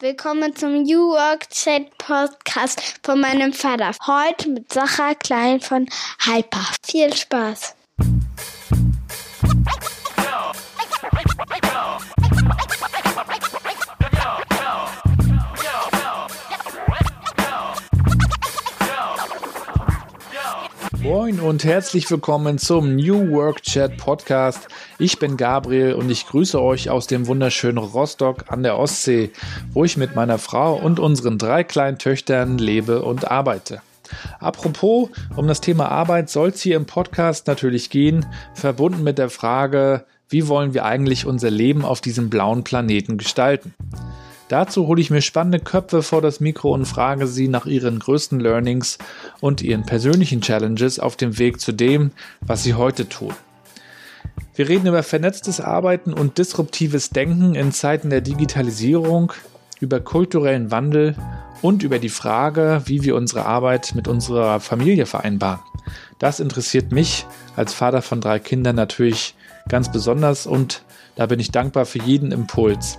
Willkommen zum New Work Chat Podcast von meinem Vater. Heute mit Sacha Klein von Hyper. Viel Spaß. Moin und herzlich willkommen zum New Work Chat Podcast. Ich bin Gabriel und ich grüße euch aus dem wunderschönen Rostock an der Ostsee, wo ich mit meiner Frau und unseren drei kleinen Töchtern lebe und arbeite. Apropos, um das Thema Arbeit soll es hier im Podcast natürlich gehen, verbunden mit der Frage, wie wollen wir eigentlich unser Leben auf diesem blauen Planeten gestalten? Dazu hole ich mir spannende Köpfe vor das Mikro und frage sie nach ihren größten Learnings und ihren persönlichen Challenges auf dem Weg zu dem, was sie heute tun. Wir reden über vernetztes Arbeiten und disruptives Denken in Zeiten der Digitalisierung, über kulturellen Wandel und über die Frage, wie wir unsere Arbeit mit unserer Familie vereinbaren. Das interessiert mich als Vater von drei Kindern natürlich ganz besonders und da bin ich dankbar für jeden Impuls.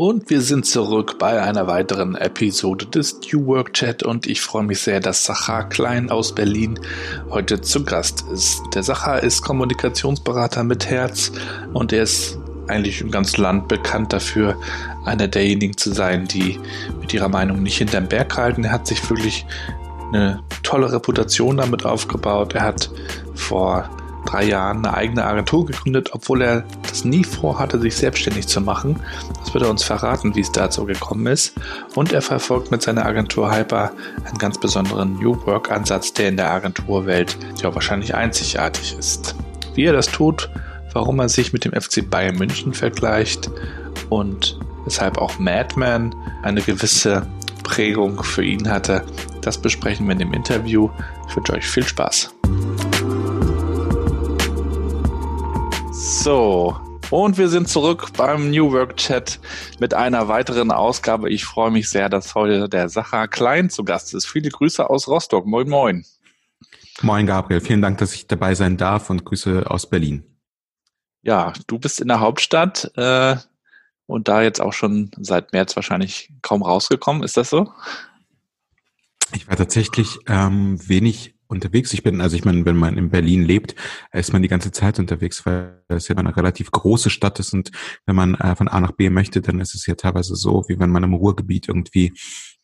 Und wir sind zurück bei einer weiteren Episode des New Work Chat und ich freue mich sehr, dass Sacha Klein aus Berlin heute zu Gast ist. Der Sacha ist Kommunikationsberater mit Herz und er ist eigentlich im ganzen Land bekannt dafür, einer derjenigen zu sein, die mit ihrer Meinung nicht hinterm Berg halten. Er hat sich wirklich eine tolle Reputation damit aufgebaut. Er hat vor drei Jahren eine eigene Agentur gegründet, obwohl er das nie vorhatte, sich selbstständig zu machen. Das wird er uns verraten, wie es dazu gekommen ist. Und er verfolgt mit seiner Agentur Hyper einen ganz besonderen New Work-Ansatz, der in der Agenturwelt ja wahrscheinlich einzigartig ist. Wie er das tut, warum er sich mit dem FC Bayern München vergleicht und weshalb auch Madman eine gewisse Prägung für ihn hatte, das besprechen wir in dem Interview. Ich wünsche euch viel Spaß. So, und wir sind zurück beim New Work Chat mit einer weiteren Ausgabe. Ich freue mich sehr, dass heute der Sacha Klein zu Gast ist. Viele Grüße aus Rostock. Moin, moin. Moin, Gabriel. Vielen Dank, dass ich dabei sein darf und Grüße aus Berlin. Ja, du bist in der Hauptstadt äh, und da jetzt auch schon seit März wahrscheinlich kaum rausgekommen. Ist das so? Ich war tatsächlich ähm, wenig unterwegs. Ich bin, also ich meine, wenn man in Berlin lebt, ist man die ganze Zeit unterwegs, weil es ja eine relativ große Stadt ist und wenn man äh, von A nach B möchte, dann ist es ja teilweise so, wie wenn man im Ruhrgebiet irgendwie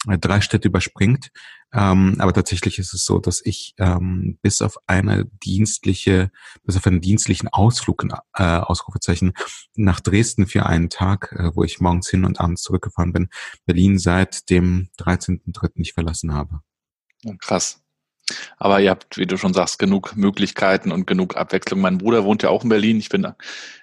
äh, drei Städte überspringt. Ähm, aber tatsächlich ist es so, dass ich ähm, bis auf eine dienstliche, bis auf einen dienstlichen Ausflug, äh, Ausrufezeichen, nach Dresden für einen Tag, äh, wo ich morgens hin und abends zurückgefahren bin, Berlin seit dem 13.3. nicht verlassen habe. Krass. Aber ihr habt, wie du schon sagst, genug Möglichkeiten und genug Abwechslung. Mein Bruder wohnt ja auch in Berlin. Ich bin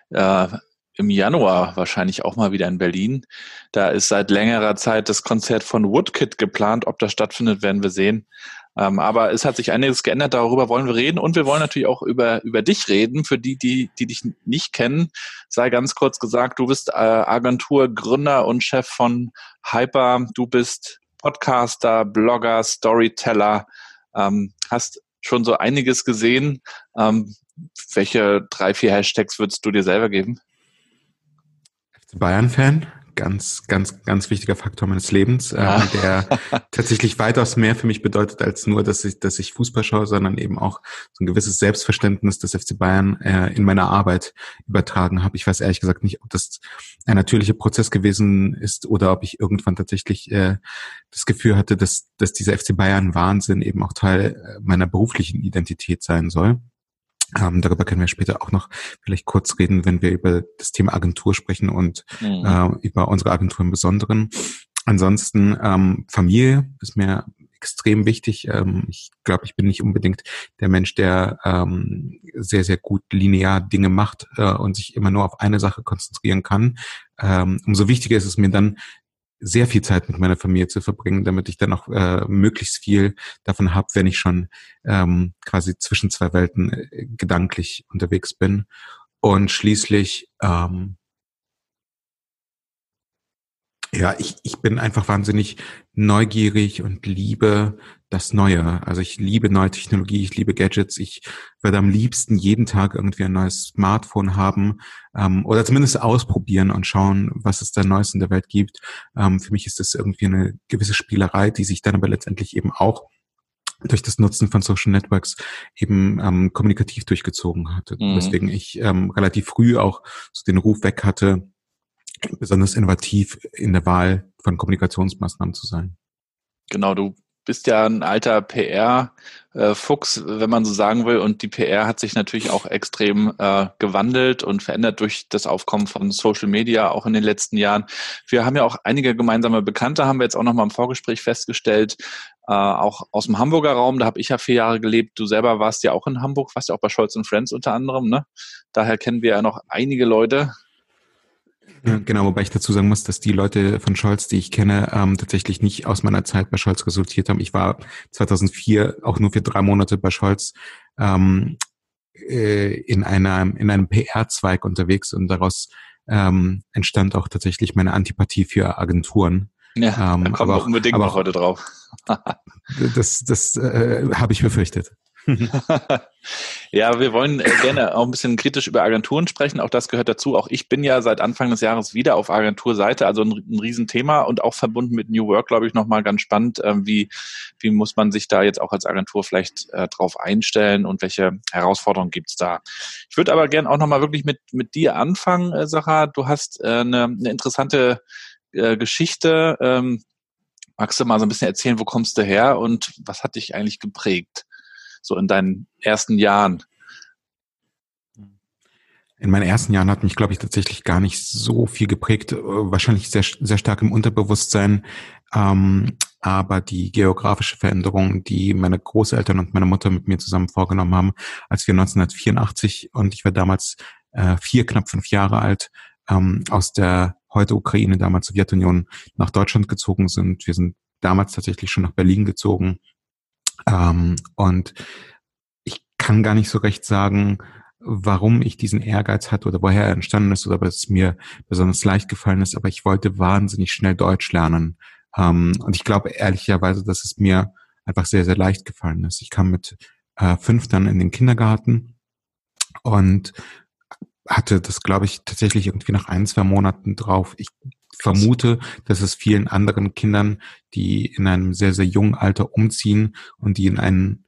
äh, im Januar wahrscheinlich auch mal wieder in Berlin. Da ist seit längerer Zeit das Konzert von Woodkid geplant. Ob das stattfindet, werden wir sehen. Ähm, aber es hat sich einiges geändert. Darüber wollen wir reden. Und wir wollen natürlich auch über, über dich reden. Für die, die, die dich nicht kennen, sei ganz kurz gesagt, du bist äh, Agenturgründer und Chef von Hyper. Du bist Podcaster, Blogger, Storyteller, ähm, hast schon so einiges gesehen. Ähm, welche drei, vier Hashtags würdest du dir selber geben? Bayern-Fan, ganz, ganz, ganz wichtiger Faktor meines Lebens, ja. äh, der tatsächlich weitaus mehr für mich bedeutet als nur, dass ich, dass ich Fußball schaue, sondern eben auch so ein gewisses Selbstverständnis des FC Bayern äh, in meiner Arbeit übertragen habe. Ich weiß ehrlich gesagt nicht, ob das ein natürlicher Prozess gewesen ist oder ob ich irgendwann tatsächlich äh, das Gefühl hatte, dass, dass dieser FC Bayern Wahnsinn eben auch Teil äh, meiner beruflichen Identität sein soll. Ähm, darüber können wir später auch noch vielleicht kurz reden, wenn wir über das Thema Agentur sprechen und mhm. äh, über unsere Agentur im Besonderen. Ansonsten ähm, Familie ist mir extrem wichtig. Ähm, ich glaube, ich bin nicht unbedingt der Mensch, der ähm, sehr, sehr gut linear Dinge macht äh, und sich immer nur auf eine Sache konzentrieren kann. Ähm, umso wichtiger ist es mir dann, sehr viel Zeit mit meiner Familie zu verbringen, damit ich dann auch äh, möglichst viel davon habe, wenn ich schon ähm, quasi zwischen zwei Welten äh, gedanklich unterwegs bin. Und schließlich ähm, ja, ich, ich bin einfach wahnsinnig neugierig und liebe das Neue. Also ich liebe neue Technologie, ich liebe Gadgets. Ich würde am liebsten jeden Tag irgendwie ein neues Smartphone haben ähm, oder zumindest ausprobieren und schauen, was es da Neues in der Welt gibt. Ähm, für mich ist das irgendwie eine gewisse Spielerei, die sich dann aber letztendlich eben auch durch das Nutzen von Social Networks eben ähm, kommunikativ durchgezogen hat. Mhm. Weswegen ich ähm, relativ früh auch so den Ruf weg hatte, besonders innovativ in der Wahl von Kommunikationsmaßnahmen zu sein. Genau, du bist ja ein alter PR-Fuchs, wenn man so sagen will. Und die PR hat sich natürlich auch extrem äh, gewandelt und verändert durch das Aufkommen von Social Media auch in den letzten Jahren. Wir haben ja auch einige gemeinsame Bekannte, haben wir jetzt auch noch mal im Vorgespräch festgestellt, äh, auch aus dem Hamburger Raum. Da habe ich ja vier Jahre gelebt. Du selber warst ja auch in Hamburg, warst ja auch bei Scholz Friends unter anderem. Ne? Daher kennen wir ja noch einige Leute, genau, wobei ich dazu sagen muss, dass die Leute von Scholz, die ich kenne, ähm, tatsächlich nicht aus meiner Zeit bei Scholz resultiert haben. Ich war 2004 auch nur für drei Monate bei Scholz ähm, äh, in, einer, in einem PR-Zweig unterwegs und daraus ähm, entstand auch tatsächlich meine Antipathie für Agenturen. Ja, ähm, da kommen wir unbedingt aber, noch heute drauf. das das äh, habe ich befürchtet. ja, wir wollen äh, gerne auch ein bisschen kritisch über Agenturen sprechen. Auch das gehört dazu. Auch ich bin ja seit Anfang des Jahres wieder auf Agenturseite, also ein, ein Riesenthema und auch verbunden mit New Work, glaube ich, nochmal ganz spannend. Äh, wie, wie muss man sich da jetzt auch als Agentur vielleicht äh, drauf einstellen und welche Herausforderungen gibt's da? Ich würde aber gerne auch nochmal wirklich mit, mit dir anfangen, äh, Sarah. Du hast äh, eine, eine interessante äh, Geschichte. Ähm, magst du mal so ein bisschen erzählen, wo kommst du her und was hat dich eigentlich geprägt? So in deinen ersten Jahren? In meinen ersten Jahren hat mich, glaube ich, tatsächlich gar nicht so viel geprägt. Äh, wahrscheinlich sehr, sehr stark im Unterbewusstsein. Ähm, aber die geografische Veränderung, die meine Großeltern und meine Mutter mit mir zusammen vorgenommen haben, als wir 1984 und ich war damals äh, vier, knapp fünf Jahre alt, ähm, aus der heute Ukraine, damals Sowjetunion, nach Deutschland gezogen sind. Wir sind damals tatsächlich schon nach Berlin gezogen ähm, und ich kann gar nicht so recht sagen, warum ich diesen Ehrgeiz hatte oder woher er entstanden ist oder es mir besonders leicht gefallen ist, aber ich wollte wahnsinnig schnell Deutsch lernen. Ähm, und ich glaube ehrlicherweise, dass es mir einfach sehr, sehr leicht gefallen ist. Ich kam mit äh, fünf dann in den Kindergarten und hatte das, glaube ich, tatsächlich irgendwie nach ein, zwei Monaten drauf. Ich vermute, dass es vielen anderen Kindern, die in einem sehr, sehr jungen Alter umziehen und die in ein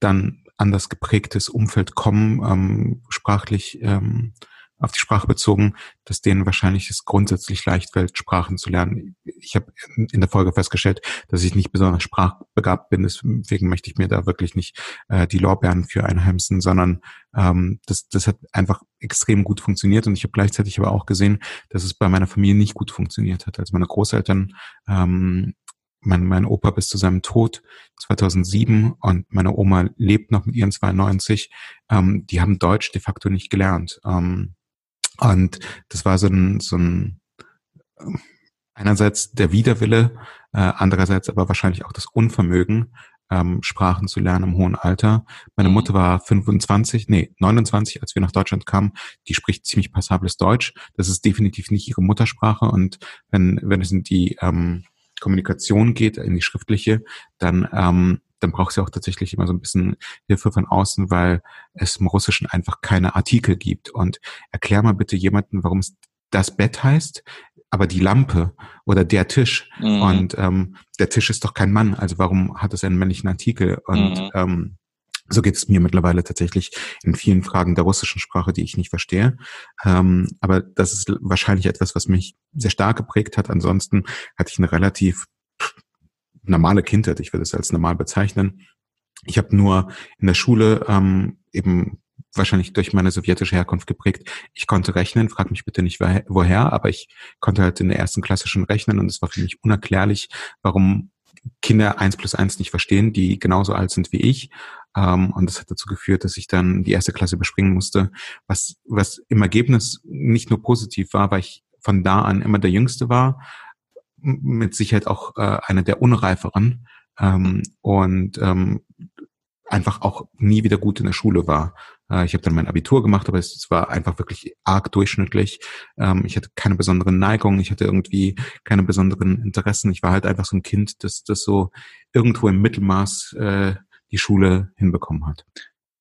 dann anders geprägtes Umfeld kommen, ähm, sprachlich ähm, auf die Sprache bezogen, dass denen wahrscheinlich es grundsätzlich leicht fällt, Sprachen zu lernen. Ich habe in der Folge festgestellt, dass ich nicht besonders sprachbegabt bin, deswegen möchte ich mir da wirklich nicht äh, die Lorbeeren für einheimsen, sondern ähm, das, das hat einfach extrem gut funktioniert und ich habe gleichzeitig aber auch gesehen, dass es bei meiner Familie nicht gut funktioniert hat. Also meine Großeltern ähm, mein, mein Opa bis zu seinem Tod 2007 und meine Oma lebt noch mit ihren 92. Ähm, die haben Deutsch de facto nicht gelernt. Ähm, und das war so ein, so ein einerseits der Widerwille, äh, andererseits aber wahrscheinlich auch das Unvermögen, ähm, Sprachen zu lernen im hohen Alter. Meine mhm. Mutter war 25, nee, 29, als wir nach Deutschland kamen. Die spricht ziemlich passables Deutsch. Das ist definitiv nicht ihre Muttersprache. Und wenn, wenn es in die ähm, Kommunikation geht, in die schriftliche, dann ähm, dann braucht sie auch tatsächlich immer so ein bisschen Hilfe von außen, weil es im Russischen einfach keine Artikel gibt. Und erklär mal bitte jemanden, warum es das Bett heißt, aber die Lampe oder der Tisch. Mhm. Und ähm, der Tisch ist doch kein Mann, also warum hat es einen männlichen Artikel? Und mhm. ähm, so geht es mir mittlerweile tatsächlich in vielen Fragen der russischen Sprache, die ich nicht verstehe. Ähm, aber das ist wahrscheinlich etwas, was mich sehr stark geprägt hat. Ansonsten hatte ich eine relativ normale Kindheit, ich würde es als normal bezeichnen. Ich habe nur in der Schule ähm, eben wahrscheinlich durch meine sowjetische Herkunft geprägt. Ich konnte rechnen, frag mich bitte nicht woher, aber ich konnte halt in der ersten Klasse schon rechnen und es war für mich unerklärlich, warum Kinder eins plus eins nicht verstehen, die genauso alt sind wie ich. Ähm, und das hat dazu geführt, dass ich dann die erste Klasse bespringen musste, was, was im Ergebnis nicht nur positiv war, weil ich von da an immer der Jüngste war, mit Sicherheit auch äh, eine der unreiferen ähm, und ähm, einfach auch nie wieder gut in der Schule war. Äh, ich habe dann mein Abitur gemacht, aber es, es war einfach wirklich arg durchschnittlich. Ähm, ich hatte keine besonderen Neigungen, ich hatte irgendwie keine besonderen Interessen. Ich war halt einfach so ein Kind, das, das so irgendwo im Mittelmaß äh, die Schule hinbekommen hat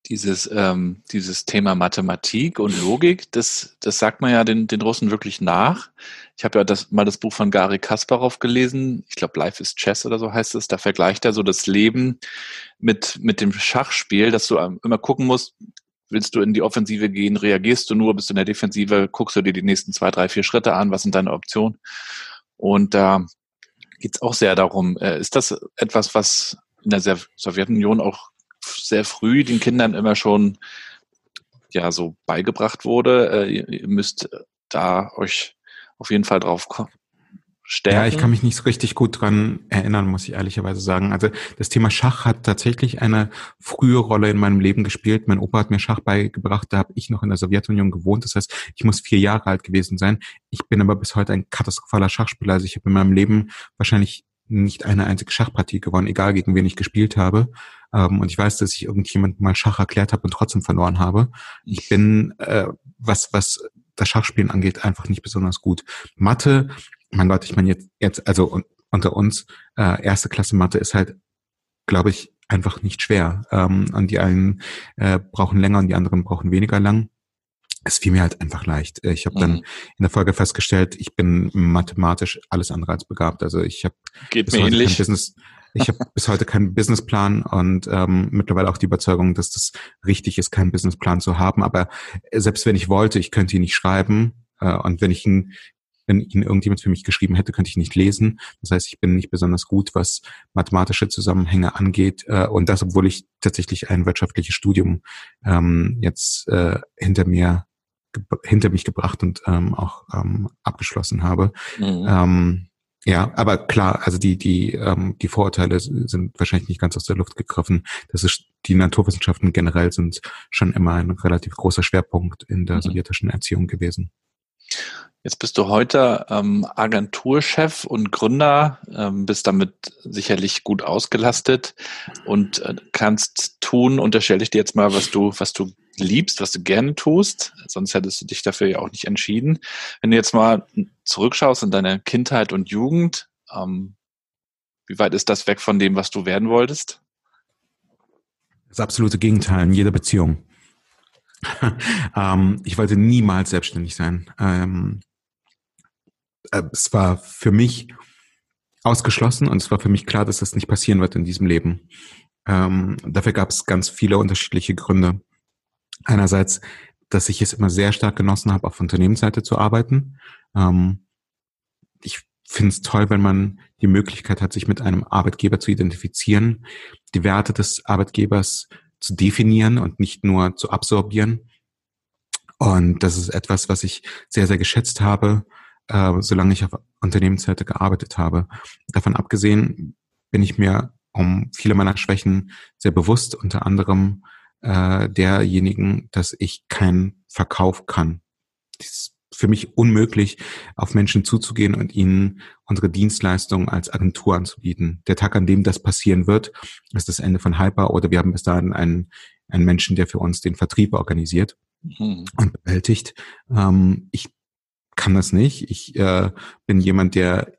dieses, ähm, dieses Thema Mathematik und Logik, das, das sagt man ja den, den Russen wirklich nach. Ich habe ja das, mal das Buch von Gary Kasparov gelesen. Ich glaube, Life is Chess oder so heißt es. Da vergleicht er so das Leben mit, mit dem Schachspiel, dass du immer gucken musst, willst du in die Offensive gehen, reagierst du nur, bist du in der Defensive, guckst du dir die nächsten zwei, drei, vier Schritte an, was sind deine Optionen? Und da äh, geht es auch sehr darum, äh, ist das etwas, was in der Sowjetunion auch sehr früh den Kindern immer schon ja so beigebracht wurde. Äh, ihr müsst da euch auf jeden Fall drauf stärken. Ja, ich kann mich nicht so richtig gut dran erinnern, muss ich ehrlicherweise sagen. Also das Thema Schach hat tatsächlich eine frühe Rolle in meinem Leben gespielt. Mein Opa hat mir Schach beigebracht, da habe ich noch in der Sowjetunion gewohnt. Das heißt, ich muss vier Jahre alt gewesen sein. Ich bin aber bis heute ein katastrophaler Schachspieler. Also ich habe in meinem Leben wahrscheinlich nicht eine einzige Schachpartie gewonnen, egal gegen wen ich gespielt habe. Ähm, und ich weiß, dass ich irgendjemand mal Schach erklärt habe und trotzdem verloren habe. Ich bin, äh, was, was das Schachspielen angeht, einfach nicht besonders gut. Mathe, mein Gott, ich meine jetzt, jetzt also unter uns, äh, erste Klasse Mathe ist halt, glaube ich, einfach nicht schwer. Ähm, und die einen äh, brauchen länger und die anderen brauchen weniger lang es fiel mir halt einfach leicht. Ich habe mhm. dann in der Folge festgestellt, ich bin mathematisch alles andere als begabt. Also ich habe Geht mir ähnlich. Business, ich habe bis heute keinen Businessplan und ähm, mittlerweile auch die Überzeugung, dass das richtig ist, keinen Businessplan zu haben. Aber selbst wenn ich wollte, ich könnte ihn nicht schreiben. Äh, und wenn ich ihn, wenn ihn irgendjemand für mich geschrieben hätte, könnte ich nicht lesen. Das heißt, ich bin nicht besonders gut, was mathematische Zusammenhänge angeht. Äh, und das, obwohl ich tatsächlich ein wirtschaftliches Studium ähm, jetzt äh, hinter mir hinter mich gebracht und ähm, auch ähm, abgeschlossen habe. Mhm. Ähm, ja, aber klar, also die die ähm, die Vorurteile sind wahrscheinlich nicht ganz aus der Luft gegriffen. Das ist die Naturwissenschaften generell sind schon immer ein relativ großer Schwerpunkt in der mhm. sowjetischen Erziehung gewesen. Jetzt bist du heute ähm, Agenturchef und Gründer, ähm, bist damit sicherlich gut ausgelastet und äh, kannst tun, unterstelle ich dir jetzt mal, was du, was du liebst, was du gerne tust, sonst hättest du dich dafür ja auch nicht entschieden. Wenn du jetzt mal zurückschaust in deine Kindheit und Jugend, ähm, wie weit ist das weg von dem, was du werden wolltest? Das absolute Gegenteil in jeder Beziehung. ähm, ich wollte niemals selbstständig sein. Ähm, äh, es war für mich ausgeschlossen und es war für mich klar, dass das nicht passieren wird in diesem Leben. Ähm, dafür gab es ganz viele unterschiedliche Gründe. Einerseits, dass ich es immer sehr stark genossen habe, auf Unternehmensseite zu arbeiten. Ähm, ich finde es toll, wenn man die Möglichkeit hat, sich mit einem Arbeitgeber zu identifizieren, die Werte des Arbeitgebers zu definieren und nicht nur zu absorbieren. Und das ist etwas, was ich sehr, sehr geschätzt habe äh, solange ich auf Unternehmensseite gearbeitet habe. Davon abgesehen bin ich mir um viele meiner Schwächen sehr bewusst, unter anderem äh, derjenigen, dass ich keinen Verkauf kann. Das ist für mich unmöglich, auf Menschen zuzugehen und ihnen unsere Dienstleistungen als Agentur anzubieten. Der Tag, an dem das passieren wird, ist das Ende von Hyper oder wir haben bis dahin einen, einen Menschen, der für uns den Vertrieb organisiert mhm. und bewältigt. Ähm, ich kann das nicht. Ich äh, bin jemand, der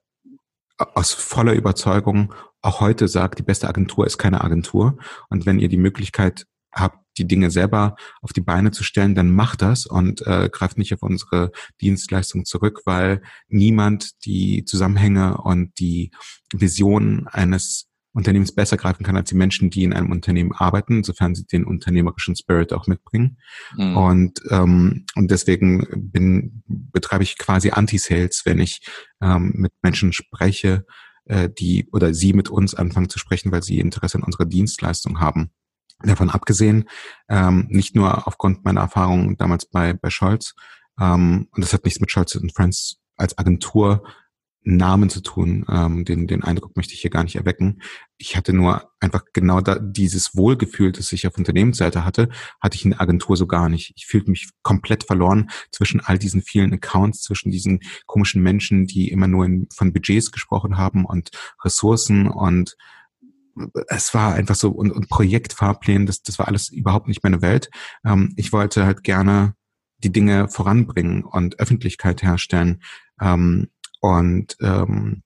aus voller Überzeugung auch heute sagt, die beste Agentur ist keine Agentur. Und wenn ihr die Möglichkeit habt, die Dinge selber auf die Beine zu stellen, dann macht das und äh, greift nicht auf unsere Dienstleistung zurück, weil niemand die Zusammenhänge und die Vision eines Unternehmens besser greifen kann als die Menschen, die in einem Unternehmen arbeiten, sofern sie den unternehmerischen Spirit auch mitbringen. Mhm. Und, ähm, und deswegen bin, betreibe ich quasi Anti-Sales, wenn ich ähm, mit Menschen spreche, äh, die oder sie mit uns anfangen zu sprechen, weil sie Interesse an unserer Dienstleistung haben. Davon abgesehen, ähm, nicht nur aufgrund meiner Erfahrungen damals bei, bei Scholz, ähm, und das hat nichts mit Scholz Friends als Agentur Namen zu tun. Ähm, den, den Eindruck möchte ich hier gar nicht erwecken. Ich hatte nur einfach genau da, dieses Wohlgefühl, das ich auf Unternehmensseite hatte, hatte ich in der Agentur so gar nicht. Ich fühlte mich komplett verloren zwischen all diesen vielen Accounts, zwischen diesen komischen Menschen, die immer nur in, von Budgets gesprochen haben und Ressourcen und es war einfach so und, und Projektfahrplänen, das, das war alles überhaupt nicht meine Welt. Ähm, ich wollte halt gerne die Dinge voranbringen und Öffentlichkeit herstellen. Ähm, und, ähm,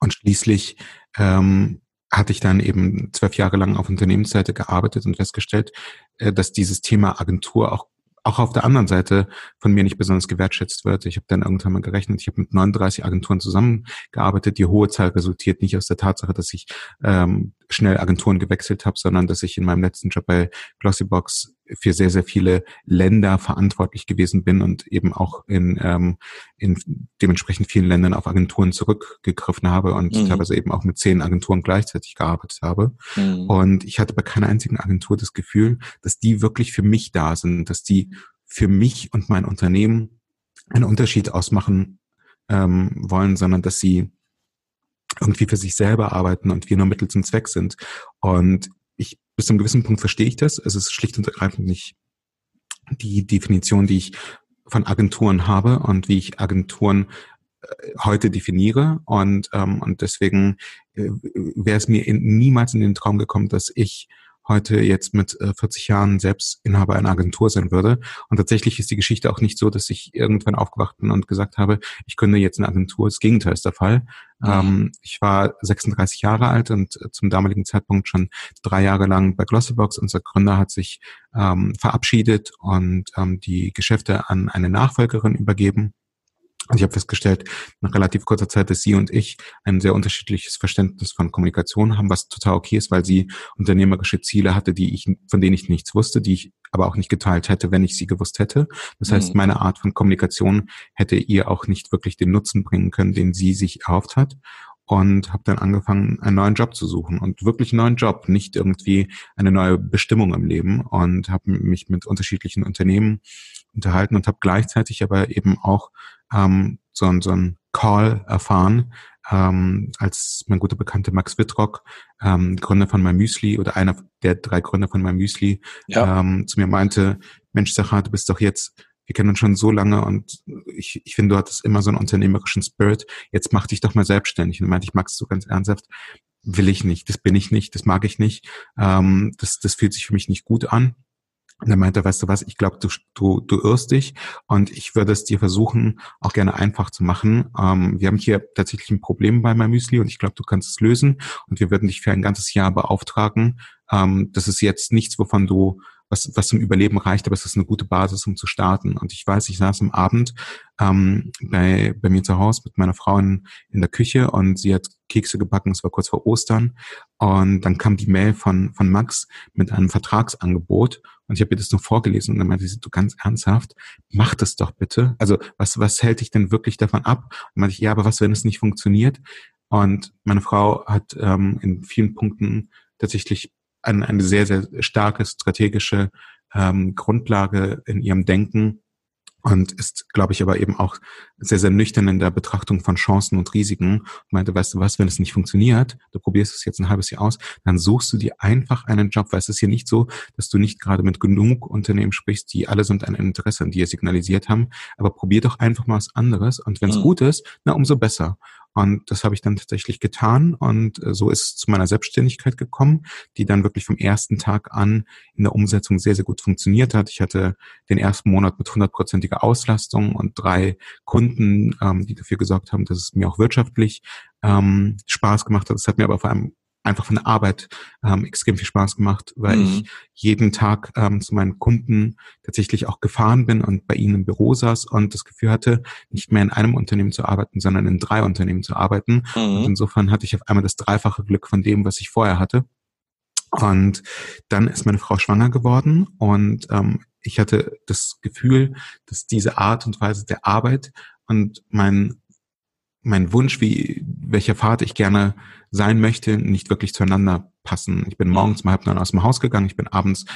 und schließlich ähm, hatte ich dann eben zwölf Jahre lang auf Unternehmensseite gearbeitet und festgestellt, äh, dass dieses Thema Agentur auch auch auf der anderen Seite von mir nicht besonders gewertschätzt wird. Ich habe dann irgendwann mal gerechnet, ich habe mit 39 Agenturen zusammengearbeitet. Die hohe Zahl resultiert nicht aus der Tatsache, dass ich ähm, schnell Agenturen gewechselt habe, sondern dass ich in meinem letzten Job bei Glossybox für sehr, sehr viele Länder verantwortlich gewesen bin und eben auch in, ähm, in dementsprechend vielen Ländern auf Agenturen zurückgegriffen habe und mhm. teilweise eben auch mit zehn Agenturen gleichzeitig gearbeitet habe. Mhm. Und ich hatte bei keiner einzigen Agentur das Gefühl, dass die wirklich für mich da sind, dass die für mich und mein Unternehmen einen Unterschied ausmachen ähm, wollen, sondern dass sie irgendwie für sich selber arbeiten und wir nur Mittel zum Zweck sind. Und bis zu einem gewissen Punkt verstehe ich das. Es ist schlicht und ergreifend nicht die Definition, die ich von Agenturen habe und wie ich Agenturen äh, heute definiere und ähm, und deswegen äh, wäre es mir in, niemals in den Traum gekommen, dass ich heute jetzt mit äh, 40 Jahren selbst Inhaber einer Agentur sein würde. Und tatsächlich ist die Geschichte auch nicht so, dass ich irgendwann aufgewacht bin und gesagt habe, ich könnte jetzt eine Agentur. Das Gegenteil ist der Fall. Ähm, ich war 36 Jahre alt und äh, zum damaligen Zeitpunkt schon drei Jahre lang bei Glossybox. Unser Gründer hat sich ähm, verabschiedet und ähm, die Geschäfte an eine Nachfolgerin übergeben. Und ich habe festgestellt, nach relativ kurzer Zeit, dass sie und ich ein sehr unterschiedliches Verständnis von Kommunikation haben, was total okay ist, weil sie unternehmerische Ziele hatte, die ich, von denen ich nichts wusste, die ich aber auch nicht geteilt hätte, wenn ich sie gewusst hätte. Das heißt, mhm. meine Art von Kommunikation hätte ihr auch nicht wirklich den Nutzen bringen können, den sie sich erhofft hat und habe dann angefangen, einen neuen Job zu suchen und wirklich einen neuen Job, nicht irgendwie eine neue Bestimmung im Leben und habe mich mit unterschiedlichen Unternehmen unterhalten und habe gleichzeitig aber eben auch ähm, so, so ein Call erfahren, ähm, als mein guter Bekannter Max Wittrock, ähm, Gründer von MyMüsli oder einer der drei Gründer von MyMüsli, ja. ähm, zu mir meinte, Mensch, Sacha, du bist doch jetzt, wir kennen uns schon so lange und ich, ich finde, du hattest immer so einen unternehmerischen Spirit, jetzt mach dich doch mal selbstständig. Und dann meinte ich, Max, so ganz ernsthaft, will ich nicht, das bin ich nicht, das mag ich nicht, ähm, das, das fühlt sich für mich nicht gut an. Und er meinte, weißt du was, ich glaube, du, du, du irrst dich und ich würde es dir versuchen, auch gerne einfach zu machen. Ähm, wir haben hier tatsächlich ein Problem bei meinem Müsli und ich glaube, du kannst es lösen und wir würden dich für ein ganzes Jahr beauftragen. Ähm, das ist jetzt nichts, wovon du was, was zum Überleben reicht, aber es ist eine gute Basis, um zu starten. Und ich weiß, ich saß am Abend ähm, bei, bei mir zu Hause mit meiner Frau in, in der Küche und sie hat Kekse gebacken, es war kurz vor Ostern. Und dann kam die Mail von, von Max mit einem Vertragsangebot und ich habe ihr das nur vorgelesen und dann meinte sie, du ganz ernsthaft, mach das doch bitte. Also was, was hält dich denn wirklich davon ab? Und meinte ich, ja, aber was, wenn es nicht funktioniert? Und meine Frau hat ähm, in vielen Punkten tatsächlich ein, eine sehr, sehr starke strategische ähm, Grundlage in ihrem Denken und ist, glaube ich, aber eben auch sehr, sehr nüchtern in der Betrachtung von Chancen und Risiken. Und meinte, weißt du was, wenn es nicht funktioniert, du probierst es jetzt ein halbes Jahr aus, dann suchst du dir einfach einen Job, weil es ist hier nicht so, dass du nicht gerade mit genug Unternehmen sprichst, die alle sind ein Interesse an dir signalisiert haben, aber probier doch einfach mal was anderes und wenn es mhm. gut ist, na, umso besser. Und das habe ich dann tatsächlich getan. Und äh, so ist es zu meiner Selbstständigkeit gekommen, die dann wirklich vom ersten Tag an in der Umsetzung sehr, sehr gut funktioniert hat. Ich hatte den ersten Monat mit hundertprozentiger Auslastung und drei Kunden, ähm, die dafür gesorgt haben, dass es mir auch wirtschaftlich ähm, Spaß gemacht hat. Es hat mir aber vor allem einfach von der Arbeit ähm, extrem viel Spaß gemacht, weil mhm. ich jeden Tag ähm, zu meinen Kunden tatsächlich auch gefahren bin und bei ihnen im Büro saß und das Gefühl hatte, nicht mehr in einem Unternehmen zu arbeiten, sondern in drei Unternehmen zu arbeiten. Mhm. Und insofern hatte ich auf einmal das dreifache Glück von dem, was ich vorher hatte. Und dann ist meine Frau schwanger geworden und ähm, ich hatte das Gefühl, dass diese Art und Weise der Arbeit und mein mein Wunsch, wie welcher Vater ich gerne sein möchte, nicht wirklich zueinander passen. Ich bin morgens um halb neun aus dem Haus gegangen, ich bin abends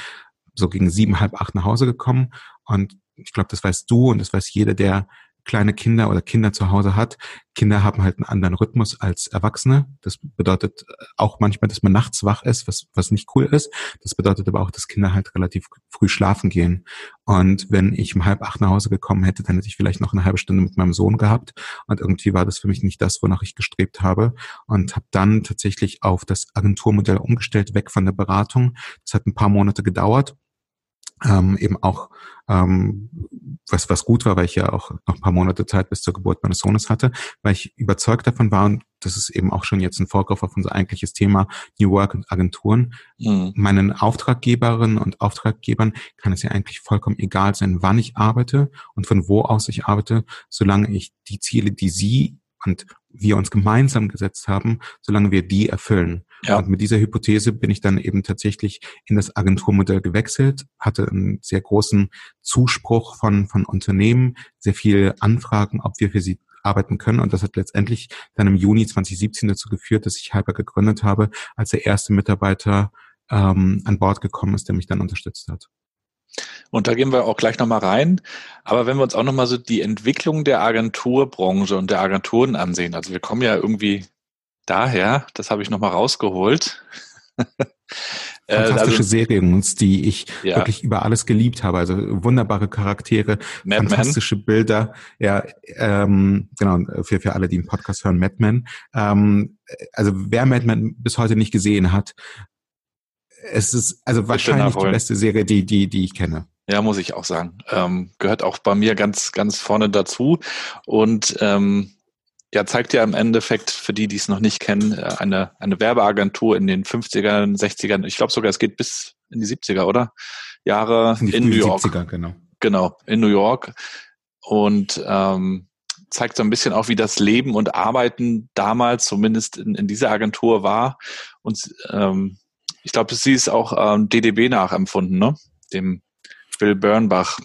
so gegen sieben, halb acht nach Hause gekommen und ich glaube, das weißt du und das weiß jeder, der kleine Kinder oder Kinder zu Hause hat. Kinder haben halt einen anderen Rhythmus als Erwachsene. Das bedeutet auch manchmal, dass man nachts wach ist, was, was nicht cool ist. Das bedeutet aber auch, dass Kinder halt relativ früh schlafen gehen. Und wenn ich um halb acht nach Hause gekommen hätte, dann hätte ich vielleicht noch eine halbe Stunde mit meinem Sohn gehabt. Und irgendwie war das für mich nicht das, wonach ich gestrebt habe. Und habe dann tatsächlich auf das Agenturmodell umgestellt, weg von der Beratung. Das hat ein paar Monate gedauert ähm, eben auch ähm, was was gut war, weil ich ja auch noch ein paar Monate Zeit bis zur Geburt meines Sohnes hatte, weil ich überzeugt davon war und das ist eben auch schon jetzt ein Vorgriff auf unser eigentliches Thema New Work und Agenturen. Mhm. Meinen Auftraggeberinnen und Auftraggebern kann es ja eigentlich vollkommen egal sein, wann ich arbeite und von wo aus ich arbeite, solange ich die Ziele, die sie und wir uns gemeinsam gesetzt haben, solange wir die erfüllen. Ja. Und mit dieser Hypothese bin ich dann eben tatsächlich in das Agenturmodell gewechselt, hatte einen sehr großen Zuspruch von, von Unternehmen, sehr viele Anfragen, ob wir für sie arbeiten können. Und das hat letztendlich dann im Juni 2017 dazu geführt, dass ich Hyper gegründet habe, als der erste Mitarbeiter ähm, an Bord gekommen ist, der mich dann unterstützt hat. Und da gehen wir auch gleich nochmal rein. Aber wenn wir uns auch nochmal so die Entwicklung der Agenturbranche und der Agenturen ansehen, also wir kommen ja irgendwie daher, das habe ich nochmal rausgeholt. Äh, Fantastische also, Serien, die ich ja. wirklich über alles geliebt habe. Also wunderbare Charaktere, Mad fantastische Man. Bilder. Ja, ähm, genau, für, für alle, die den Podcast hören, Mad Men. Ähm, also wer Mad Men bis heute nicht gesehen hat, es ist also wahrscheinlich die beste Serie, die, die, die ich kenne. Ja, muss ich auch sagen. Ähm, gehört auch bei mir ganz, ganz vorne dazu. Und ähm, ja, zeigt ja im Endeffekt, für die, die es noch nicht kennen, äh, eine, eine Werbeagentur in den 50ern, 60ern, ich glaube sogar, es geht bis in die 70er, oder? Jahre in, in New York. 70er, genau. Genau, in New York. Und ähm, zeigt so ein bisschen auch, wie das Leben und Arbeiten damals, zumindest in, in dieser Agentur war. Und ähm, ich glaube, sie ist auch ähm, DDB nachempfunden, ne? Dem Bill Bernbach.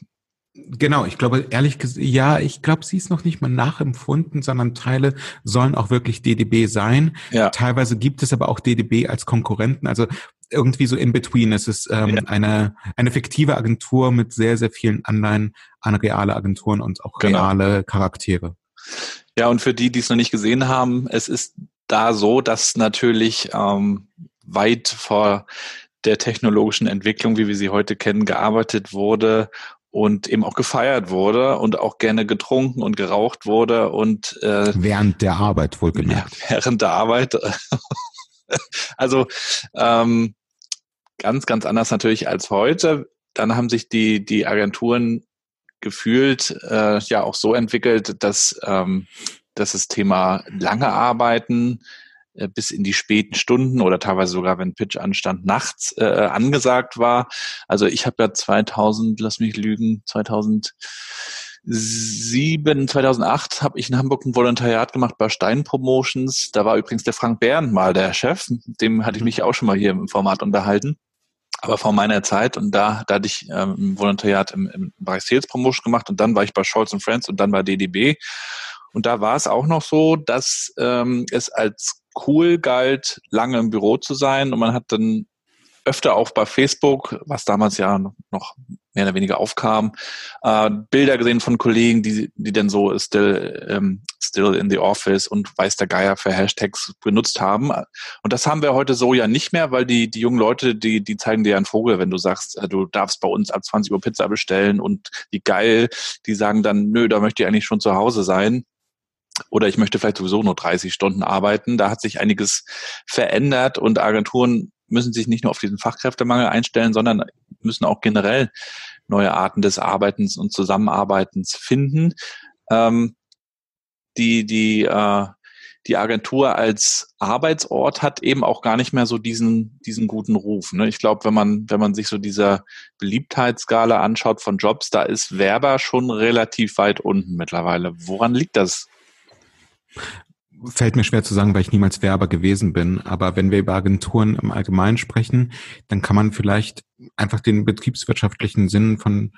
Genau, ich glaube, ehrlich gesagt, ja, ich glaube, sie ist noch nicht mal nachempfunden, sondern Teile sollen auch wirklich DDB sein. Ja. Teilweise gibt es aber auch DDB als Konkurrenten. Also irgendwie so in between. Es ist ähm, ja. eine, eine fiktive Agentur mit sehr, sehr vielen Anleihen an reale Agenturen und auch genau. reale Charaktere. Ja, und für die, die es noch nicht gesehen haben, es ist da so, dass natürlich ähm, weit vor der technologischen Entwicklung, wie wir sie heute kennen, gearbeitet wurde und eben auch gefeiert wurde und auch gerne getrunken und geraucht wurde und äh, während der Arbeit wohlgemerkt. Ja, während der Arbeit. also ähm, ganz, ganz anders natürlich als heute. Dann haben sich die die Agenturen gefühlt äh, ja auch so entwickelt, dass ähm, dass das Thema lange Arbeiten äh, bis in die späten Stunden oder teilweise sogar, wenn Pitch anstand, nachts äh, angesagt war. Also ich habe ja 2000, lass mich lügen, 2007, 2008 habe ich in Hamburg ein Volontariat gemacht bei Stein Promotions. Da war übrigens der Frank Bernd mal der Chef. Dem hatte ich mhm. mich auch schon mal hier im Format unterhalten aber vor meiner Zeit und da, da hatte ich ähm, ein Volontariat im, im Bereich Sales Promotion gemacht und dann war ich bei Scholz Friends und dann bei DDB und da war es auch noch so, dass ähm, es als cool galt, lange im Büro zu sein. Und man hat dann öfter auch bei Facebook, was damals ja noch mehr oder weniger aufkam, äh, Bilder gesehen von Kollegen, die, die dann so still, ähm, still in the office und weiß der Geier für Hashtags benutzt haben. Und das haben wir heute so ja nicht mehr, weil die, die jungen Leute, die, die zeigen dir einen Vogel, wenn du sagst, äh, du darfst bei uns ab 20 Uhr Pizza bestellen und wie geil, die sagen dann, nö, da möchte ich eigentlich schon zu Hause sein oder ich möchte vielleicht sowieso nur 30 Stunden arbeiten. Da hat sich einiges verändert und Agenturen müssen sich nicht nur auf diesen Fachkräftemangel einstellen, sondern müssen auch generell neue Arten des Arbeitens und Zusammenarbeitens finden. Ähm, die, die, äh, die Agentur als Arbeitsort hat eben auch gar nicht mehr so diesen, diesen guten Ruf. Ne? Ich glaube, wenn man, wenn man sich so dieser Beliebtheitsskala anschaut von Jobs, da ist Werber schon relativ weit unten mittlerweile. Woran liegt das Fällt mir schwer zu sagen, weil ich niemals Werber gewesen bin. Aber wenn wir über Agenturen im Allgemeinen sprechen, dann kann man vielleicht einfach den betriebswirtschaftlichen Sinn von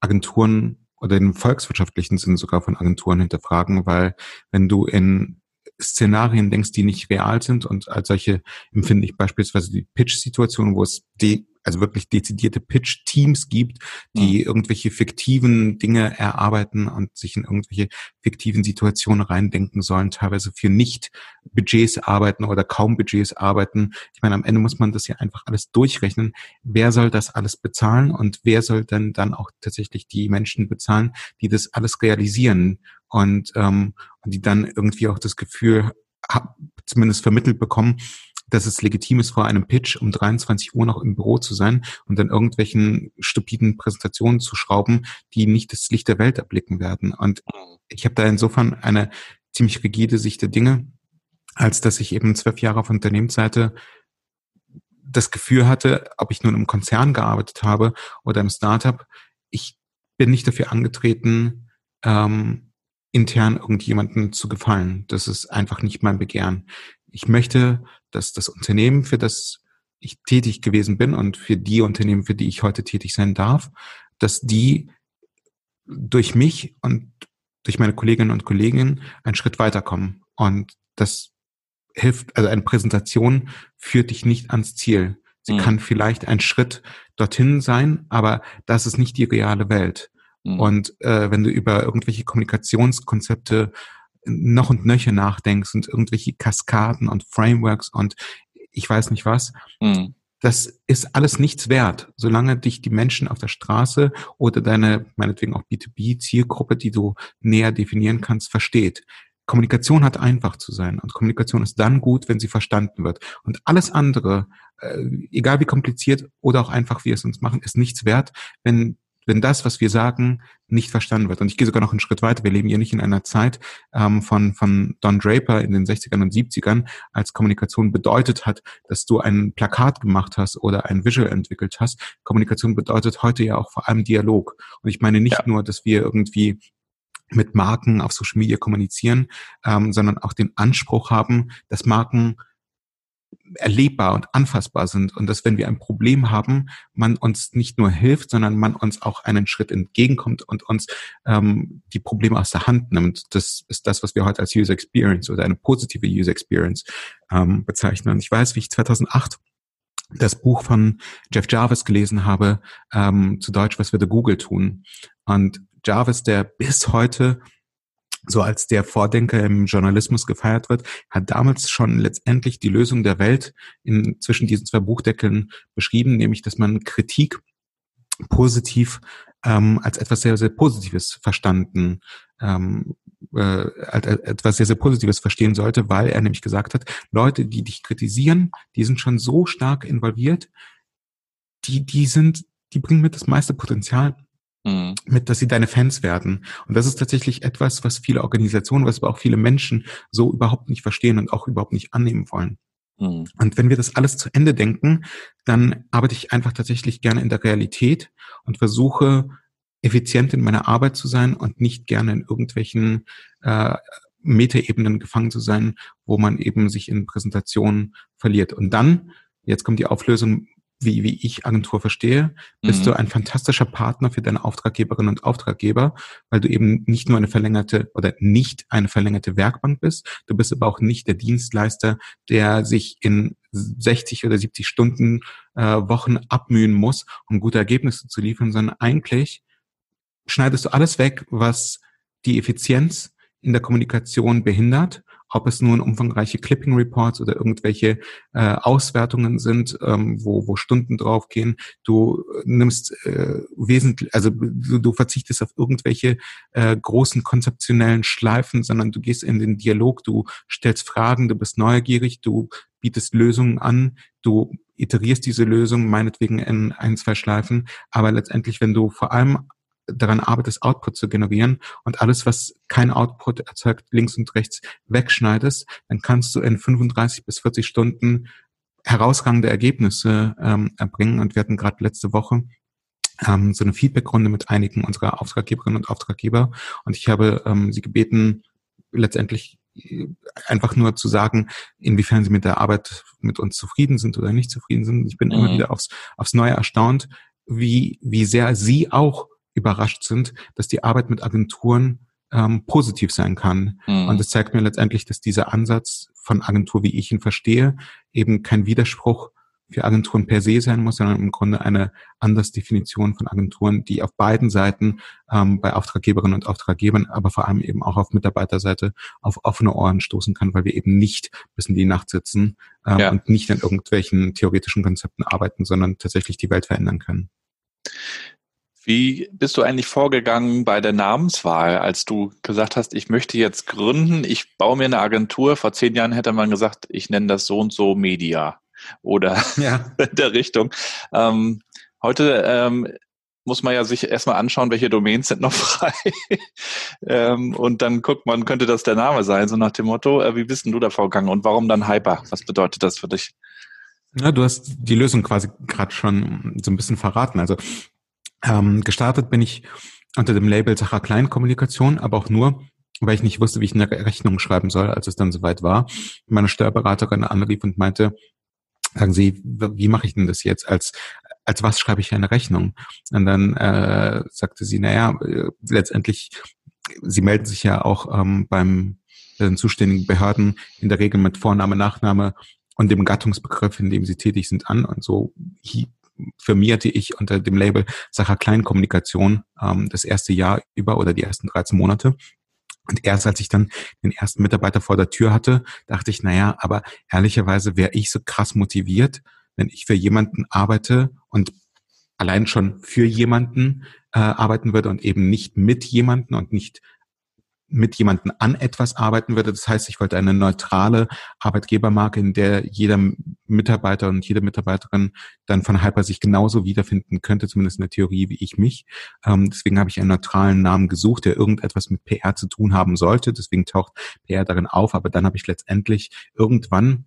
Agenturen oder den volkswirtschaftlichen Sinn sogar von Agenturen hinterfragen, weil wenn du in Szenarien denkst, die nicht real sind und als solche empfinde ich beispielsweise die Pitch-Situation, wo es die also wirklich dezidierte Pitch-Teams gibt, die mhm. irgendwelche fiktiven Dinge erarbeiten und sich in irgendwelche fiktiven Situationen reindenken sollen, teilweise für nicht Budgets arbeiten oder kaum Budgets arbeiten. Ich meine, am Ende muss man das ja einfach alles durchrechnen. Wer soll das alles bezahlen und wer soll denn dann auch tatsächlich die Menschen bezahlen, die das alles realisieren und, ähm, und die dann irgendwie auch das Gefühl zumindest vermittelt bekommen, dass es legitim ist, vor einem Pitch um 23 Uhr noch im Büro zu sein und dann irgendwelchen stupiden Präsentationen zu schrauben, die nicht das Licht der Welt erblicken werden. Und ich habe da insofern eine ziemlich rigide Sicht der Dinge, als dass ich eben zwölf Jahre auf Unternehmensseite das Gefühl hatte, ob ich nun im Konzern gearbeitet habe oder im Startup, ich bin nicht dafür angetreten, ähm, intern irgendjemanden zu gefallen. Das ist einfach nicht mein Begehren. Ich möchte dass das Unternehmen, für das ich tätig gewesen bin und für die Unternehmen, für die ich heute tätig sein darf, dass die durch mich und durch meine Kolleginnen und Kollegen einen Schritt weiterkommen. Und das hilft, also eine Präsentation führt dich nicht ans Ziel. Sie mhm. kann vielleicht ein Schritt dorthin sein, aber das ist nicht die reale Welt. Mhm. Und äh, wenn du über irgendwelche Kommunikationskonzepte noch und nöcher nachdenkst und irgendwelche Kaskaden und Frameworks und ich weiß nicht was, mhm. das ist alles nichts wert, solange dich die Menschen auf der Straße oder deine, meinetwegen auch B2B-Zielgruppe, die du näher definieren kannst, versteht. Kommunikation hat einfach zu sein und Kommunikation ist dann gut, wenn sie verstanden wird. Und alles andere, äh, egal wie kompliziert oder auch einfach wir es uns machen, ist nichts wert, wenn wenn das, was wir sagen, nicht verstanden wird. Und ich gehe sogar noch einen Schritt weiter. Wir leben hier nicht in einer Zeit ähm, von, von Don Draper in den 60ern und 70ern, als Kommunikation bedeutet hat, dass du ein Plakat gemacht hast oder ein Visual entwickelt hast. Kommunikation bedeutet heute ja auch vor allem Dialog. Und ich meine nicht ja. nur, dass wir irgendwie mit Marken auf Social Media kommunizieren, ähm, sondern auch den Anspruch haben, dass Marken erlebbar und anfassbar sind und dass wenn wir ein Problem haben, man uns nicht nur hilft, sondern man uns auch einen Schritt entgegenkommt und uns ähm, die Probleme aus der Hand nimmt. Das ist das, was wir heute als User Experience oder eine positive User Experience ähm, bezeichnen. Und ich weiß, wie ich 2008 das Buch von Jeff Jarvis gelesen habe, ähm, zu Deutsch, was würde Google tun? Und Jarvis, der bis heute so als der Vordenker im Journalismus gefeiert wird, hat damals schon letztendlich die Lösung der Welt in, zwischen diesen zwei Buchdeckeln beschrieben, nämlich dass man Kritik positiv ähm, als etwas sehr, sehr Positives verstanden, ähm, äh, als etwas sehr, sehr Positives verstehen sollte, weil er nämlich gesagt hat, Leute, die dich kritisieren, die sind schon so stark involviert, die, die sind, die bringen mit das meiste Potenzial mhm. mit, dass sie deine Fans werden. Und das ist tatsächlich etwas, was viele Organisationen, was aber auch viele Menschen so überhaupt nicht verstehen und auch überhaupt nicht annehmen wollen. Mhm. Und wenn wir das alles zu Ende denken, dann arbeite ich einfach tatsächlich gerne in der Realität und versuche effizient in meiner Arbeit zu sein und nicht gerne in irgendwelchen äh, Metaebenen gefangen zu sein, wo man eben sich in Präsentationen verliert. Und dann, jetzt kommt die Auflösung, wie, wie ich Agentur verstehe, bist mhm. du ein fantastischer Partner für deine Auftraggeberinnen und Auftraggeber, weil du eben nicht nur eine verlängerte oder nicht eine verlängerte Werkbank bist, du bist aber auch nicht der Dienstleister, der sich in 60 oder 70 Stunden äh, Wochen abmühen muss, um gute Ergebnisse zu liefern, sondern eigentlich schneidest du alles weg, was die Effizienz in der Kommunikation behindert ob es nun umfangreiche Clipping Reports oder irgendwelche äh, Auswertungen sind, ähm, wo, wo Stunden draufgehen. Du nimmst äh, wesentlich, also du, du verzichtest auf irgendwelche äh, großen konzeptionellen Schleifen, sondern du gehst in den Dialog, du stellst Fragen, du bist neugierig, du bietest Lösungen an, du iterierst diese Lösung meinetwegen in ein, zwei Schleifen, aber letztendlich, wenn du vor allem daran arbeitest, Output zu generieren und alles, was kein Output erzeugt, links und rechts wegschneidest, dann kannst du in 35 bis 40 Stunden herausragende Ergebnisse ähm, erbringen. Und wir hatten gerade letzte Woche ähm, so eine Feedbackrunde mit einigen unserer Auftraggeberinnen und Auftraggeber. Und ich habe ähm, sie gebeten, letztendlich äh, einfach nur zu sagen, inwiefern sie mit der Arbeit mit uns zufrieden sind oder nicht zufrieden sind. Ich bin mhm. immer wieder aufs, aufs Neue erstaunt, wie, wie sehr sie auch überrascht sind, dass die Arbeit mit Agenturen ähm, positiv sein kann. Mhm. Und das zeigt mir letztendlich, dass dieser Ansatz von Agentur, wie ich ihn verstehe, eben kein Widerspruch für Agenturen per se sein muss, sondern im Grunde eine anders Definition von Agenturen, die auf beiden Seiten ähm, bei Auftraggeberinnen und Auftraggebern, aber vor allem eben auch auf Mitarbeiterseite auf offene Ohren stoßen kann, weil wir eben nicht bis in die Nacht sitzen ähm, ja. und nicht an irgendwelchen theoretischen Konzepten arbeiten, sondern tatsächlich die Welt verändern können. Wie bist du eigentlich vorgegangen bei der Namenswahl, als du gesagt hast, ich möchte jetzt gründen, ich baue mir eine Agentur? Vor zehn Jahren hätte man gesagt, ich nenne das so und so Media oder ja. in der Richtung. Ähm, heute ähm, muss man ja sich erstmal anschauen, welche Domains sind noch frei. ähm, und dann guckt man, könnte das der Name sein, so nach dem Motto, äh, wie bist denn du da vorgegangen und warum dann Hyper? Was bedeutet das für dich? Ja, du hast die Lösung quasi gerade schon so ein bisschen verraten. Also ähm, gestartet bin ich unter dem Label Sacher Kleinkommunikation, aber auch nur, weil ich nicht wusste, wie ich eine Rechnung schreiben soll, als es dann soweit war. Meine Steuerberaterin anrief und meinte, sagen Sie, wie mache ich denn das jetzt? Als als was schreibe ich eine Rechnung? Und dann äh, sagte sie, naja, äh, letztendlich, Sie melden sich ja auch ähm, beim den zuständigen Behörden in der Regel mit Vorname, Nachname und dem Gattungsbegriff, in dem sie tätig sind, an. Und so firmierte ich unter dem Label Sacher Kleinkommunikation ähm, das erste Jahr über oder die ersten 13 Monate. Und erst als ich dann den ersten Mitarbeiter vor der Tür hatte, dachte ich, naja, aber ehrlicherweise wäre ich so krass motiviert, wenn ich für jemanden arbeite und allein schon für jemanden äh, arbeiten würde und eben nicht mit jemanden und nicht mit jemandem an etwas arbeiten würde. Das heißt, ich wollte eine neutrale Arbeitgebermarke, in der jeder Mitarbeiter und jede Mitarbeiterin dann von Hyper sich genauso wiederfinden könnte, zumindest in der Theorie wie ich mich. Ähm, deswegen habe ich einen neutralen Namen gesucht, der irgendetwas mit PR zu tun haben sollte. Deswegen taucht PR darin auf. Aber dann habe ich letztendlich irgendwann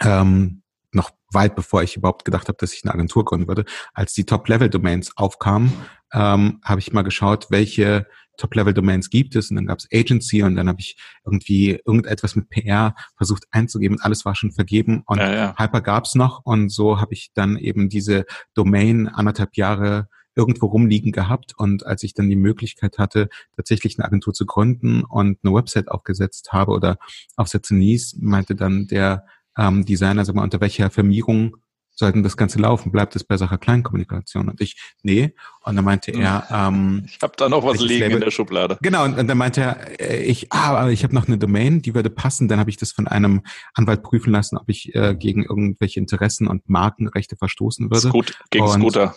ähm, noch weit bevor ich überhaupt gedacht habe, dass ich eine Agentur gründen würde, als die Top-Level-Domains aufkamen, ähm, habe ich mal geschaut, welche Top-Level-Domains gibt es und dann gab es Agency und dann habe ich irgendwie irgendetwas mit PR versucht einzugeben und alles war schon vergeben und ja, ja. Hyper gab es noch und so habe ich dann eben diese Domain anderthalb Jahre irgendwo rumliegen gehabt und als ich dann die Möglichkeit hatte, tatsächlich eine Agentur zu gründen und eine Website aufgesetzt habe oder aufsetzen ließ, meinte dann der ähm, Designer, sag mal, unter welcher Firmierung sollten das Ganze laufen? Bleibt es bei Sacher Kleinkommunikation? Und ich, nee. Und dann meinte er, ähm, ich habe da noch was liegen Label. in der Schublade. Genau, und, und dann meinte er, äh, ich, ah, aber ich habe noch eine Domain, die würde passen. Dann habe ich das von einem Anwalt prüfen lassen, ob ich äh, gegen irgendwelche Interessen und Markenrechte verstoßen würde. Gut, gegen und, Scooter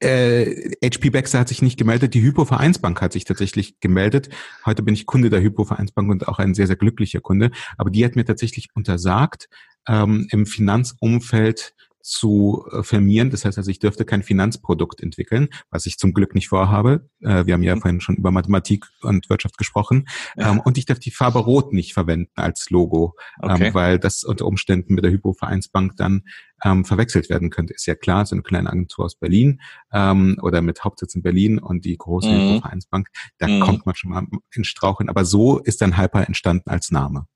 äh, HP Baxter hat sich nicht gemeldet, die Hypo-Vereinsbank hat sich tatsächlich gemeldet. Heute bin ich Kunde der Hypo-Vereinsbank und auch ein sehr, sehr glücklicher Kunde. Aber die hat mir tatsächlich untersagt, ähm, im Finanzumfeld zu äh, firmieren. Das heißt also, ich dürfte kein Finanzprodukt entwickeln, was ich zum Glück nicht vorhabe. Äh, wir haben ja mhm. vorhin schon über Mathematik und Wirtschaft gesprochen. Ja. Ähm, und ich darf die Farbe Rot nicht verwenden als Logo, ähm, okay. weil das unter Umständen mit der Hypo-Vereinsbank dann ähm, verwechselt werden könnte. Ist ja klar, so eine kleine Agentur aus Berlin ähm, oder mit Hauptsitz in Berlin und die große mhm. Hypo-Vereinsbank, da mhm. kommt man schon mal in Straucheln. Aber so ist dann Hyper entstanden als Name.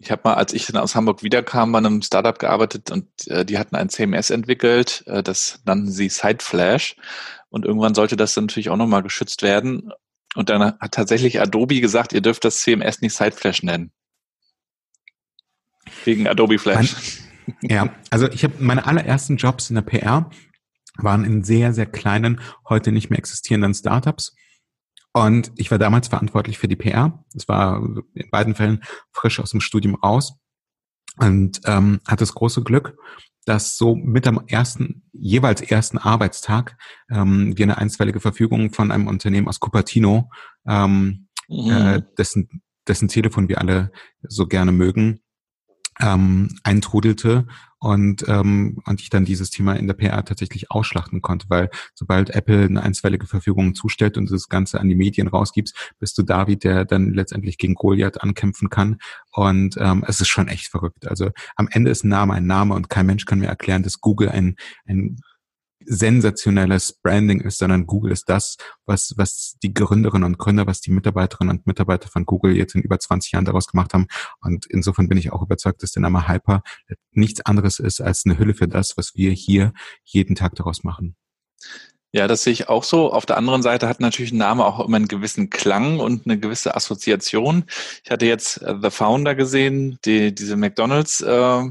Ich habe mal, als ich dann aus Hamburg wiederkam, bei einem Startup gearbeitet und äh, die hatten ein CMS entwickelt, äh, das nannten sie Sideflash. Und irgendwann sollte das dann natürlich auch nochmal geschützt werden. Und dann hat tatsächlich Adobe gesagt, ihr dürft das CMS nicht Sideflash nennen. Wegen Adobe Flash. Mein, ja, also ich habe meine allerersten Jobs in der PR waren in sehr, sehr kleinen, heute nicht mehr existierenden Startups. Und ich war damals verantwortlich für die PR. Das war in beiden Fällen frisch aus dem Studium raus. Und ähm, hatte das große Glück, dass so mit am ersten, jeweils ersten Arbeitstag ähm, wir eine einstweilige Verfügung von einem Unternehmen aus Cupertino, ähm, mhm. äh, dessen, dessen Telefon wir alle so gerne mögen, ähm, eintrudelte und, ähm, und ich dann dieses Thema in der PR tatsächlich ausschlachten konnte, weil sobald Apple eine einstweilige Verfügung zustellt und das Ganze an die Medien rausgibst, bist du David, der dann letztendlich gegen Goliath ankämpfen kann und ähm, es ist schon echt verrückt. Also am Ende ist ein Name ein Name und kein Mensch kann mir erklären, dass Google ein, ein sensationelles Branding ist, sondern Google ist das, was, was die Gründerinnen und Gründer, was die Mitarbeiterinnen und Mitarbeiter von Google jetzt in über 20 Jahren daraus gemacht haben. Und insofern bin ich auch überzeugt, dass der Name Hyper nichts anderes ist als eine Hülle für das, was wir hier jeden Tag daraus machen. Ja, das sehe ich auch so. Auf der anderen Seite hat natürlich ein Name auch immer einen gewissen Klang und eine gewisse Assoziation. Ich hatte jetzt äh, The Founder gesehen, die, diese McDonalds äh,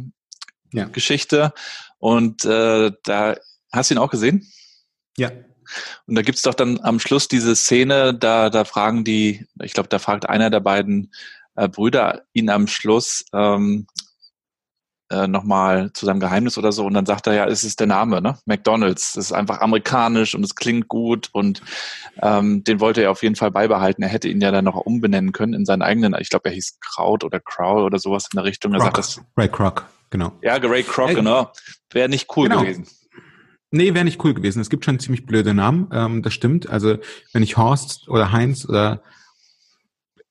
ja. Geschichte. Und äh, da hast du ihn auch gesehen? Ja. Und da gibt's doch dann am Schluss diese Szene, da, da fragen die, ich glaube, da fragt einer der beiden äh, Brüder ihn am Schluss ähm, äh, nochmal zu seinem Geheimnis oder so und dann sagt er ja, es ist der Name, ne? McDonalds. Das ist einfach amerikanisch und es klingt gut und ähm, den wollte er auf jeden Fall beibehalten. Er hätte ihn ja dann noch umbenennen können in seinen eigenen, ich glaube, er hieß Kraut oder Crow oder sowas in der Richtung. Er sagt das, Ray Kroc, genau. Ja, Ray Kroc, genau. Wäre nicht cool genau. gewesen. Nee, wäre nicht cool gewesen. Es gibt schon ziemlich blöde Namen, ähm, das stimmt. Also wenn ich Horst oder Heinz oder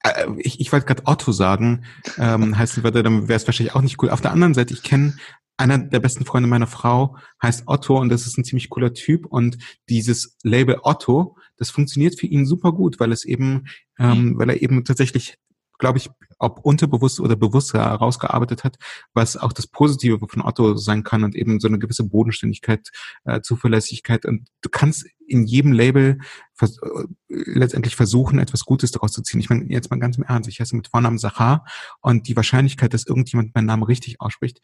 äh, ich, ich wollte gerade Otto sagen, ähm, heißen würde, dann wäre es wahrscheinlich auch nicht cool. Auf der anderen Seite, ich kenne einer der besten Freunde meiner Frau heißt Otto und das ist ein ziemlich cooler Typ und dieses Label Otto, das funktioniert für ihn super gut, weil es eben, ähm, weil er eben tatsächlich glaube ich, ob unterbewusst oder bewusst herausgearbeitet hat, was auch das Positive von Otto sein kann und eben so eine gewisse Bodenständigkeit, äh, Zuverlässigkeit. Und du kannst in jedem Label vers äh, letztendlich versuchen, etwas Gutes daraus zu ziehen. Ich meine, jetzt mal ganz im Ernst, ich heiße mit Vornamen Sachar und die Wahrscheinlichkeit, dass irgendjemand meinen Namen richtig ausspricht,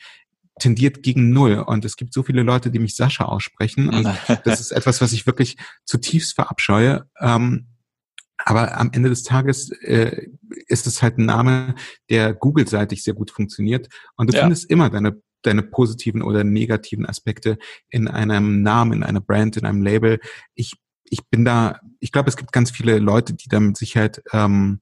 tendiert gegen null. Und es gibt so viele Leute, die mich Sascha aussprechen. Und das ist etwas, was ich wirklich zutiefst verabscheue. Ähm, aber am Ende des Tages äh, ist es halt ein Name, der Google-seitig sehr gut funktioniert. Und du ja. findest immer deine, deine positiven oder negativen Aspekte in einem Namen, in einer Brand, in einem Label. Ich, ich bin da, ich glaube, es gibt ganz viele Leute, die da mit Sicherheit ähm,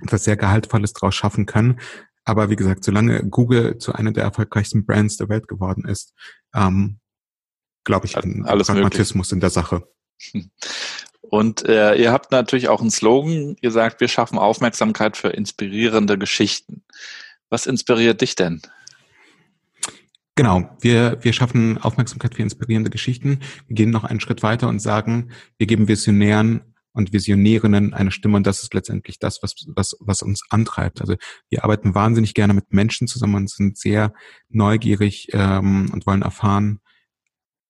etwas sehr Gehaltvolles draus schaffen können. Aber wie gesagt, solange Google zu einer der erfolgreichsten Brands der Welt geworden ist, ähm, glaube ich an Pragmatismus möglich. in der Sache. Und äh, ihr habt natürlich auch einen Slogan ihr sagt, wir schaffen Aufmerksamkeit für inspirierende Geschichten. Was inspiriert dich denn? Genau, wir, wir schaffen Aufmerksamkeit für inspirierende Geschichten. Wir gehen noch einen Schritt weiter und sagen, wir geben Visionären und Visionärinnen eine Stimme und das ist letztendlich das, was, was, was uns antreibt. Also wir arbeiten wahnsinnig gerne mit Menschen zusammen und sind sehr neugierig ähm, und wollen erfahren,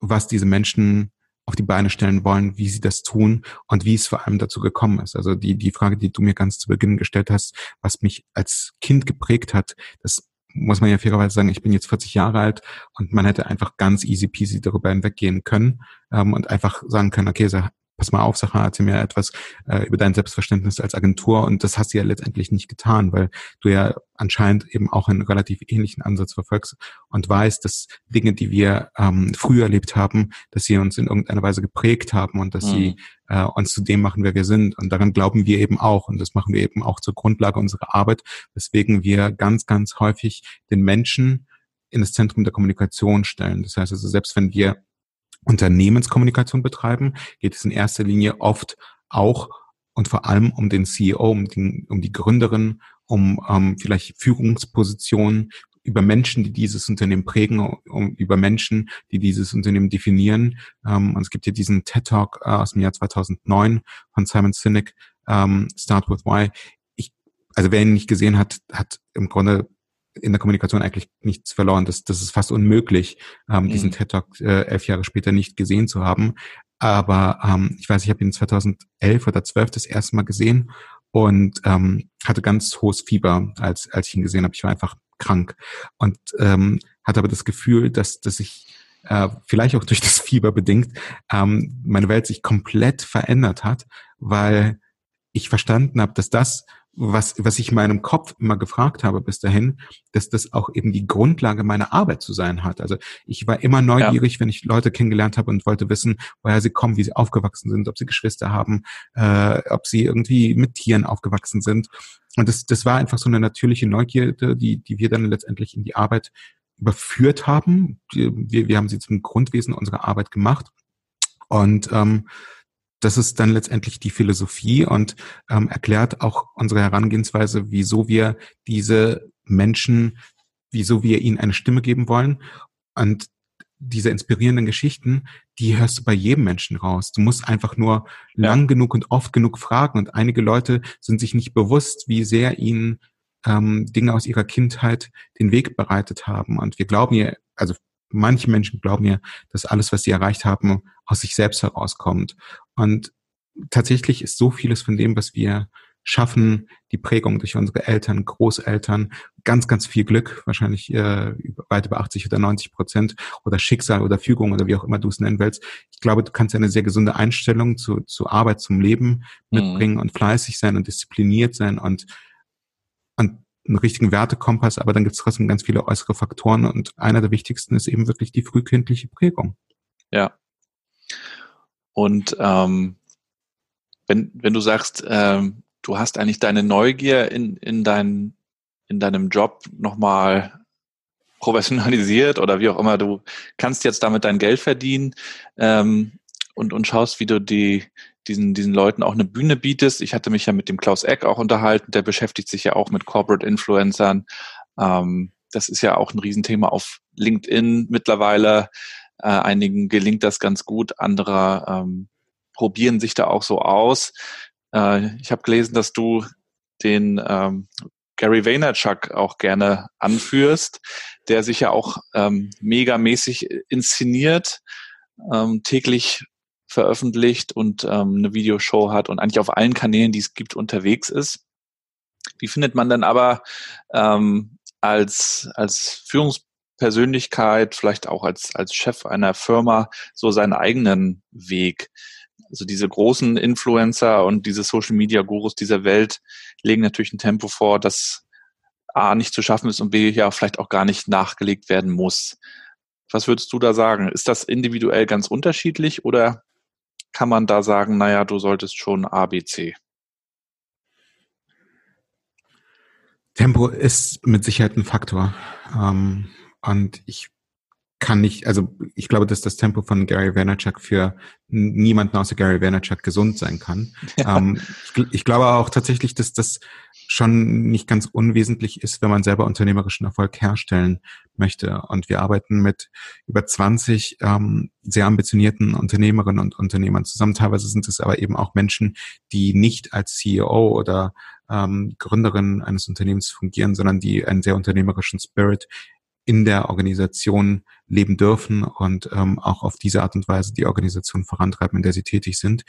was diese Menschen auf die Beine stellen wollen, wie sie das tun und wie es vor allem dazu gekommen ist. Also die, die Frage, die du mir ganz zu Beginn gestellt hast, was mich als Kind geprägt hat, das muss man ja fairerweise sagen, ich bin jetzt 40 Jahre alt und man hätte einfach ganz easy peasy darüber hinweggehen können ähm, und einfach sagen können, okay, pass mal auf, Sacha, erzähl mir etwas äh, über dein Selbstverständnis als Agentur und das hast du ja letztendlich nicht getan, weil du ja anscheinend eben auch einen relativ ähnlichen Ansatz verfolgst und weißt, dass Dinge, die wir ähm, früher erlebt haben, dass sie uns in irgendeiner Weise geprägt haben und dass mhm. sie äh, uns zu dem machen, wer wir sind. Und daran glauben wir eben auch. Und das machen wir eben auch zur Grundlage unserer Arbeit, weswegen wir ganz, ganz häufig den Menschen in das Zentrum der Kommunikation stellen. Das heißt also, selbst wenn wir Unternehmenskommunikation betreiben, geht es in erster Linie oft auch und vor allem um den CEO, um die, um die Gründerin, um ähm, vielleicht Führungspositionen, über Menschen, die dieses Unternehmen prägen, um, über Menschen, die dieses Unternehmen definieren. Ähm, und es gibt hier diesen TED Talk äh, aus dem Jahr 2009 von Simon Sinek, ähm, Start with Why. Ich, also wer ihn nicht gesehen hat, hat im Grunde in der Kommunikation eigentlich nichts verloren. Das, das ist fast unmöglich, ähm, mhm. diesen TED Talk äh, elf Jahre später nicht gesehen zu haben. Aber ähm, ich weiß, ich habe ihn 2011 oder 12 das erste Mal gesehen und ähm, hatte ganz hohes Fieber, als, als ich ihn gesehen habe. Ich war einfach krank und ähm, hatte aber das Gefühl, dass, dass ich äh, vielleicht auch durch das Fieber bedingt, ähm, meine Welt sich komplett verändert hat, weil ich verstanden habe, dass das, was, was ich in meinem Kopf immer gefragt habe bis dahin, dass das auch eben die Grundlage meiner Arbeit zu sein hat. Also ich war immer neugierig, ja. wenn ich Leute kennengelernt habe und wollte wissen, woher sie kommen, wie sie aufgewachsen sind, ob sie Geschwister haben, äh, ob sie irgendwie mit Tieren aufgewachsen sind. Und das, das war einfach so eine natürliche Neugierde, die, die wir dann letztendlich in die Arbeit überführt haben. Wir, wir haben sie zum Grundwesen unserer Arbeit gemacht. Und ähm, das ist dann letztendlich die Philosophie und ähm, erklärt auch unsere Herangehensweise, wieso wir diese Menschen, wieso wir ihnen eine Stimme geben wollen. Und diese inspirierenden Geschichten, die hörst du bei jedem Menschen raus. Du musst einfach nur ja. lang genug und oft genug fragen. Und einige Leute sind sich nicht bewusst, wie sehr ihnen ähm, Dinge aus ihrer Kindheit den Weg bereitet haben. Und wir glauben ja, also manche Menschen glauben ja, dass alles, was sie erreicht haben, aus sich selbst herauskommt. Und tatsächlich ist so vieles von dem, was wir schaffen die Prägung durch unsere Eltern, Großeltern, ganz, ganz viel Glück, wahrscheinlich äh, weit über 80 oder 90 Prozent oder Schicksal oder Fügung oder wie auch immer du es nennen willst. Ich glaube, du kannst eine sehr gesunde Einstellung zu, zu Arbeit, zum Leben mhm. mitbringen mhm. und fleißig sein und diszipliniert sein und, und einen richtigen Wertekompass, aber dann gibt es trotzdem ganz viele äußere Faktoren und einer der wichtigsten ist eben wirklich die frühkindliche Prägung. Ja. Und ähm, wenn, wenn du sagst, ähm, du hast eigentlich deine Neugier in, in, dein, in deinem Job nochmal professionalisiert oder wie auch immer, du kannst jetzt damit dein Geld verdienen ähm, und, und schaust, wie du die, diesen, diesen Leuten auch eine Bühne bietest. Ich hatte mich ja mit dem Klaus Eck auch unterhalten, der beschäftigt sich ja auch mit Corporate Influencern. Ähm, das ist ja auch ein Riesenthema auf LinkedIn mittlerweile. Äh, einigen gelingt das ganz gut, andere ähm, probieren sich da auch so aus. Äh, ich habe gelesen, dass du den ähm, Gary Vaynerchuk auch gerne anführst, der sich ja auch ähm, megamäßig inszeniert, ähm, täglich veröffentlicht und ähm, eine Videoshow hat und eigentlich auf allen Kanälen, die es gibt, unterwegs ist. Wie findet man dann aber ähm, als, als Führungspersönlichkeit, vielleicht auch als, als Chef einer Firma, so seinen eigenen Weg? Also diese großen Influencer und diese Social Media Gurus dieser Welt legen natürlich ein Tempo vor, das A nicht zu schaffen ist und B ja vielleicht auch gar nicht nachgelegt werden muss. Was würdest du da sagen? Ist das individuell ganz unterschiedlich oder kann man da sagen, naja, du solltest schon A, B, C? Tempo ist mit Sicherheit ein Faktor. Ähm, und ich kann nicht, also ich glaube, dass das Tempo von Gary Vaynerchuk für niemanden außer Gary Vaynerchuk gesund sein kann. Ja. Ähm, ich, ich, glaube auch tatsächlich, dass das schon nicht ganz unwesentlich ist, wenn man selber unternehmerischen Erfolg herstellen möchte. Und wir arbeiten mit über 20 ähm, sehr ambitionierten Unternehmerinnen und Unternehmern zusammen. Teilweise sind es aber eben auch Menschen, die nicht als CEO oder ähm, Gründerin eines Unternehmens fungieren, sondern die einen sehr unternehmerischen Spirit in der Organisation leben dürfen und ähm, auch auf diese Art und Weise die Organisation vorantreiben, in der sie tätig sind.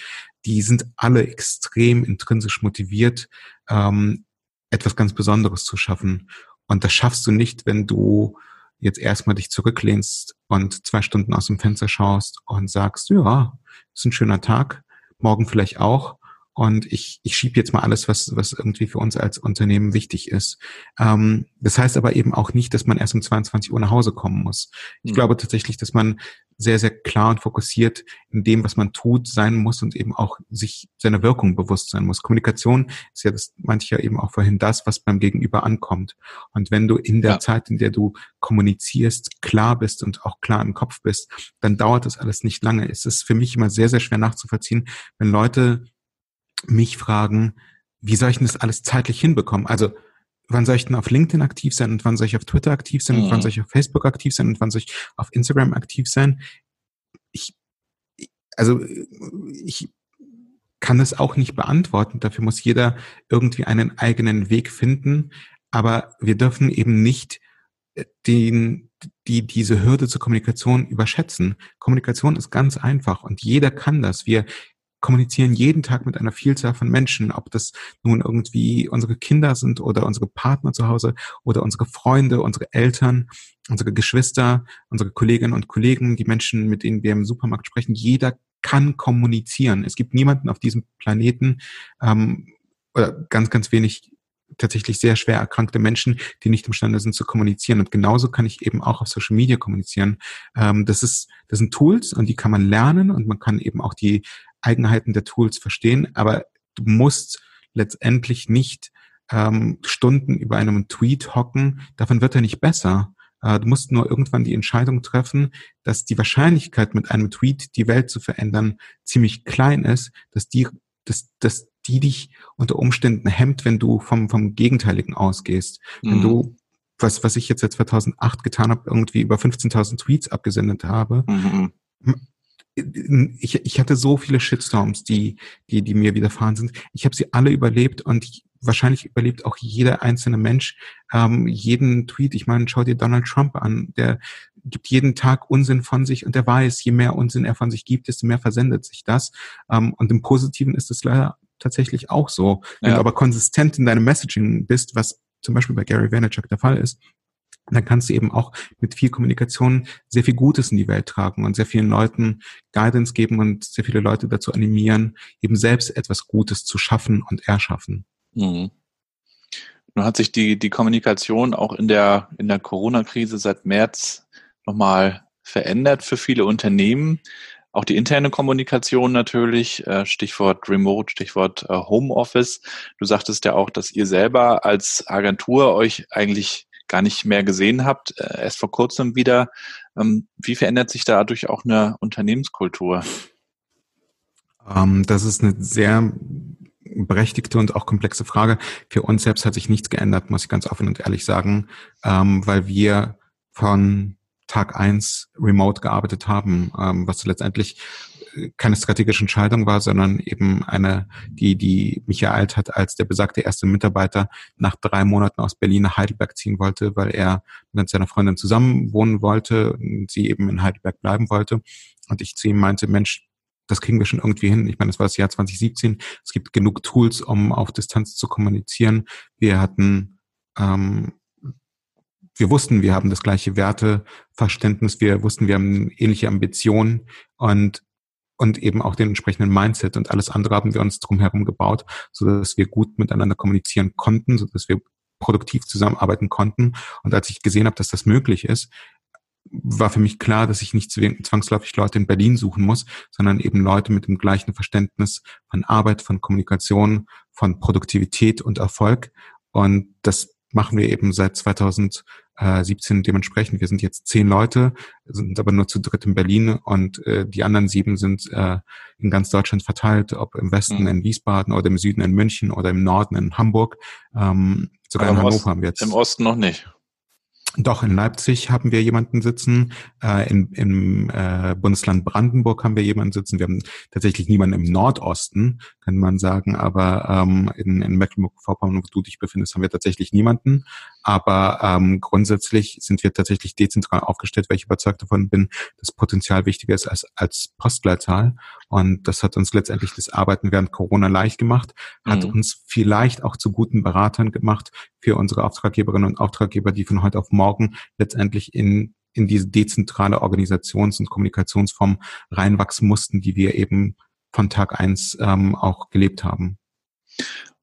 Die sind alle extrem intrinsisch motiviert, ähm, etwas ganz Besonderes zu schaffen. Und das schaffst du nicht, wenn du jetzt erstmal dich zurücklehnst und zwei Stunden aus dem Fenster schaust und sagst, ja, ist ein schöner Tag, morgen vielleicht auch und ich, ich schiebe jetzt mal alles, was, was irgendwie für uns als Unternehmen wichtig ist. Ähm, das heißt aber eben auch nicht, dass man erst um 22 Uhr nach Hause kommen muss. Ich mhm. glaube tatsächlich, dass man sehr, sehr klar und fokussiert in dem, was man tut, sein muss und eben auch sich seiner Wirkung bewusst sein muss. Kommunikation ist ja, das ja eben auch vorhin, das, was beim Gegenüber ankommt. Und wenn du in der ja. Zeit, in der du kommunizierst, klar bist und auch klar im Kopf bist, dann dauert das alles nicht lange. Es ist für mich immer sehr, sehr schwer nachzuvollziehen, wenn Leute mich fragen, wie soll ich denn das alles zeitlich hinbekommen? Also, wann soll ich denn auf LinkedIn aktiv sein und wann soll ich auf Twitter aktiv sein mhm. und wann mhm. soll ich auf Facebook aktiv sein und wann soll ich auf Instagram aktiv sein? Ich, also, ich kann das auch nicht beantworten. Dafür muss jeder irgendwie einen eigenen Weg finden. Aber wir dürfen eben nicht äh, den, die, diese Hürde zur Kommunikation überschätzen. Kommunikation ist ganz einfach und jeder kann das. Wir kommunizieren jeden Tag mit einer Vielzahl von Menschen, ob das nun irgendwie unsere Kinder sind oder unsere Partner zu Hause oder unsere Freunde, unsere Eltern, unsere Geschwister, unsere Kolleginnen und Kollegen, die Menschen, mit denen wir im Supermarkt sprechen. Jeder kann kommunizieren. Es gibt niemanden auf diesem Planeten ähm, oder ganz, ganz wenig tatsächlich sehr schwer erkrankte Menschen, die nicht imstande sind zu kommunizieren. Und genauso kann ich eben auch auf Social Media kommunizieren. Ähm, das ist, das sind Tools und die kann man lernen und man kann eben auch die Eigenheiten der Tools verstehen, aber du musst letztendlich nicht ähm, Stunden über einem Tweet hocken, davon wird er nicht besser. Äh, du musst nur irgendwann die Entscheidung treffen, dass die Wahrscheinlichkeit, mit einem Tweet die Welt zu verändern, ziemlich klein ist, dass die, dass, dass die dich unter Umständen hemmt, wenn du vom, vom Gegenteiligen ausgehst. Mhm. Wenn du was, was ich jetzt seit 2008 getan habe, irgendwie über 15.000 Tweets abgesendet habe, mhm ich, ich hatte so viele Shitstorms, die, die, die mir widerfahren sind. Ich habe sie alle überlebt und ich, wahrscheinlich überlebt auch jeder einzelne Mensch ähm, jeden Tweet. Ich meine, schau dir Donald Trump an, der gibt jeden Tag Unsinn von sich und der weiß, je mehr Unsinn er von sich gibt, desto mehr versendet sich das. Ähm, und im Positiven ist es leider tatsächlich auch so. Wenn ja. du aber konsistent in deinem Messaging bist, was zum Beispiel bei Gary Vaynerchuk der Fall ist, dann kannst du eben auch mit viel Kommunikation sehr viel Gutes in die Welt tragen und sehr vielen Leuten Guidance geben und sehr viele Leute dazu animieren, eben selbst etwas Gutes zu schaffen und erschaffen. Mhm. Nun hat sich die, die Kommunikation auch in der, in der Corona-Krise seit März nochmal verändert für viele Unternehmen. Auch die interne Kommunikation natürlich, äh, Stichwort Remote, Stichwort äh, Homeoffice. Du sagtest ja auch, dass ihr selber als Agentur euch eigentlich gar nicht mehr gesehen habt, äh, erst vor kurzem wieder. Ähm, wie verändert sich dadurch auch eine Unternehmenskultur? Ähm, das ist eine sehr berechtigte und auch komplexe Frage. Für uns selbst hat sich nichts geändert, muss ich ganz offen und ehrlich sagen, ähm, weil wir von Tag eins remote gearbeitet haben, was letztendlich keine strategische Entscheidung war, sondern eben eine, die, die mich ereilt hat, als der besagte erste Mitarbeiter nach drei Monaten aus Berlin nach Heidelberg ziehen wollte, weil er mit seiner Freundin zusammen wollte und sie eben in Heidelberg bleiben wollte. Und ich zu ihm meinte, Mensch, das kriegen wir schon irgendwie hin. Ich meine, das war das Jahr 2017. Es gibt genug Tools, um auf Distanz zu kommunizieren. Wir hatten ähm, wir wussten, wir haben das gleiche Werteverständnis, wir wussten, wir haben ähnliche Ambitionen und und eben auch den entsprechenden Mindset und alles andere haben wir uns drumherum gebaut, so dass wir gut miteinander kommunizieren konnten, so dass wir produktiv zusammenarbeiten konnten. Und als ich gesehen habe, dass das möglich ist, war für mich klar, dass ich nicht zwangsläufig Leute in Berlin suchen muss, sondern eben Leute mit dem gleichen Verständnis von Arbeit, von Kommunikation, von Produktivität und Erfolg. Und das machen wir eben seit 2000 äh, 17 dementsprechend. Wir sind jetzt zehn Leute, sind aber nur zu dritt in Berlin und äh, die anderen sieben sind äh, in ganz Deutschland verteilt, ob im Westen mhm. in Wiesbaden oder im Süden in München oder im Norden in Hamburg. Ähm, sogar aber in Hannover Osten, haben wir jetzt. Im Osten noch nicht. Doch, in Leipzig haben wir jemanden sitzen, äh, in, im äh, Bundesland Brandenburg haben wir jemanden sitzen. Wir haben tatsächlich niemanden im Nordosten, kann man sagen, aber ähm, in, in Mecklenburg-Vorpommern, wo du dich befindest, haben wir tatsächlich niemanden. Aber ähm, grundsätzlich sind wir tatsächlich dezentral aufgestellt, weil ich überzeugt davon bin, dass Potenzial wichtiger ist als, als Postleitzahl. Und das hat uns letztendlich das Arbeiten während Corona leicht gemacht, hat mhm. uns vielleicht auch zu guten Beratern gemacht für unsere Auftraggeberinnen und Auftraggeber, die von heute auf morgen letztendlich in in diese dezentrale Organisations- und Kommunikationsform reinwachsen mussten, die wir eben von Tag eins ähm, auch gelebt haben.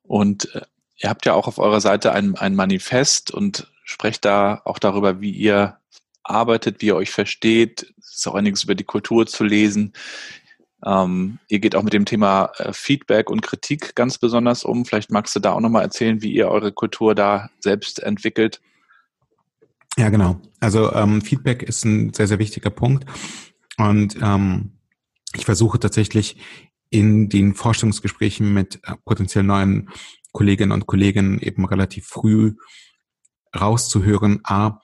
Und äh, Ihr habt ja auch auf eurer Seite ein, ein Manifest und sprecht da auch darüber, wie ihr arbeitet, wie ihr euch versteht. Es ist auch einiges über die Kultur zu lesen. Ähm, ihr geht auch mit dem Thema äh, Feedback und Kritik ganz besonders um. Vielleicht magst du da auch nochmal erzählen, wie ihr eure Kultur da selbst entwickelt. Ja, genau. Also ähm, Feedback ist ein sehr, sehr wichtiger Punkt. Und ähm, ich versuche tatsächlich in den Forschungsgesprächen mit äh, potenziell neuen Kolleginnen und Kollegen eben relativ früh rauszuhören, a,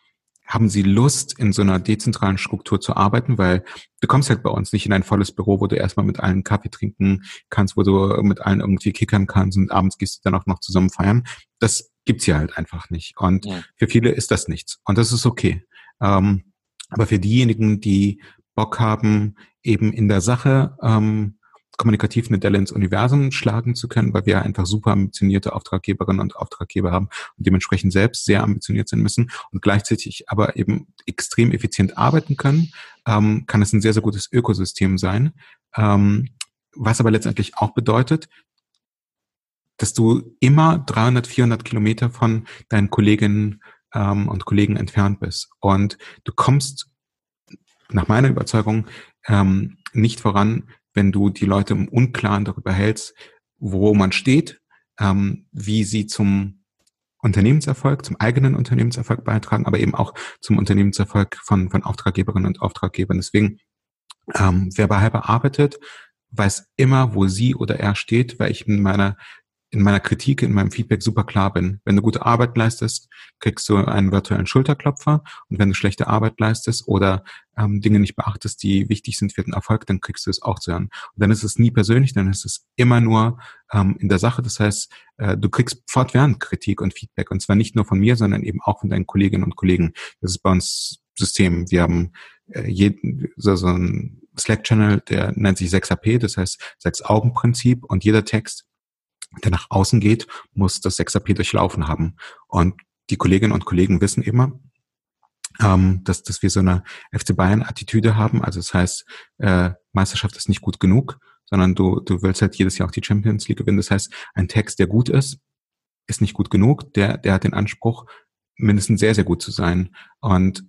haben sie Lust, in so einer dezentralen Struktur zu arbeiten, weil du kommst halt bei uns nicht in ein volles Büro, wo du erstmal mit allen Kaffee trinken kannst, wo du mit allen irgendwie kickern kannst und abends gehst du dann auch noch zusammen feiern. Das gibt's hier halt einfach nicht. Und ja. für viele ist das nichts. Und das ist okay. Ähm, aber für diejenigen, die Bock haben, eben in der Sache ähm, kommunikativ eine Delle ins Universum schlagen zu können, weil wir einfach super ambitionierte Auftraggeberinnen und Auftraggeber haben und dementsprechend selbst sehr ambitioniert sein müssen und gleichzeitig aber eben extrem effizient arbeiten können, ähm, kann es ein sehr, sehr gutes Ökosystem sein. Ähm, was aber letztendlich auch bedeutet, dass du immer 300, 400 Kilometer von deinen Kolleginnen ähm, und Kollegen entfernt bist. Und du kommst nach meiner Überzeugung ähm, nicht voran, wenn du die Leute im Unklaren darüber hältst, wo man steht, ähm, wie sie zum Unternehmenserfolg, zum eigenen Unternehmenserfolg beitragen, aber eben auch zum Unternehmenserfolg von, von Auftraggeberinnen und Auftraggebern. Deswegen, ähm, wer bei Hyper arbeitet, weiß immer, wo sie oder er steht, weil ich in meiner in meiner Kritik, in meinem Feedback super klar bin. Wenn du gute Arbeit leistest, kriegst du einen virtuellen Schulterklopfer und wenn du schlechte Arbeit leistest oder ähm, Dinge nicht beachtest, die wichtig sind für den Erfolg, dann kriegst du es auch zu hören. Und dann ist es nie persönlich, dann ist es immer nur ähm, in der Sache. Das heißt, äh, du kriegst fortwährend Kritik und Feedback und zwar nicht nur von mir, sondern eben auch von deinen Kolleginnen und Kollegen. Das ist bei uns System. Wir haben äh, jeden, so, so ein Slack-Channel, der nennt sich 6AP, das heißt Sechs-Augen-Prinzip und jeder Text der nach außen geht, muss das 6AP durchlaufen haben. Und die Kolleginnen und Kollegen wissen immer, ähm, dass, dass wir so eine FC Bayern-Attitüde haben. Also das heißt, äh, Meisterschaft ist nicht gut genug, sondern du, du willst halt jedes Jahr auch die Champions League gewinnen. Das heißt, ein Text, der gut ist, ist nicht gut genug. Der, der hat den Anspruch, mindestens sehr, sehr gut zu sein. Und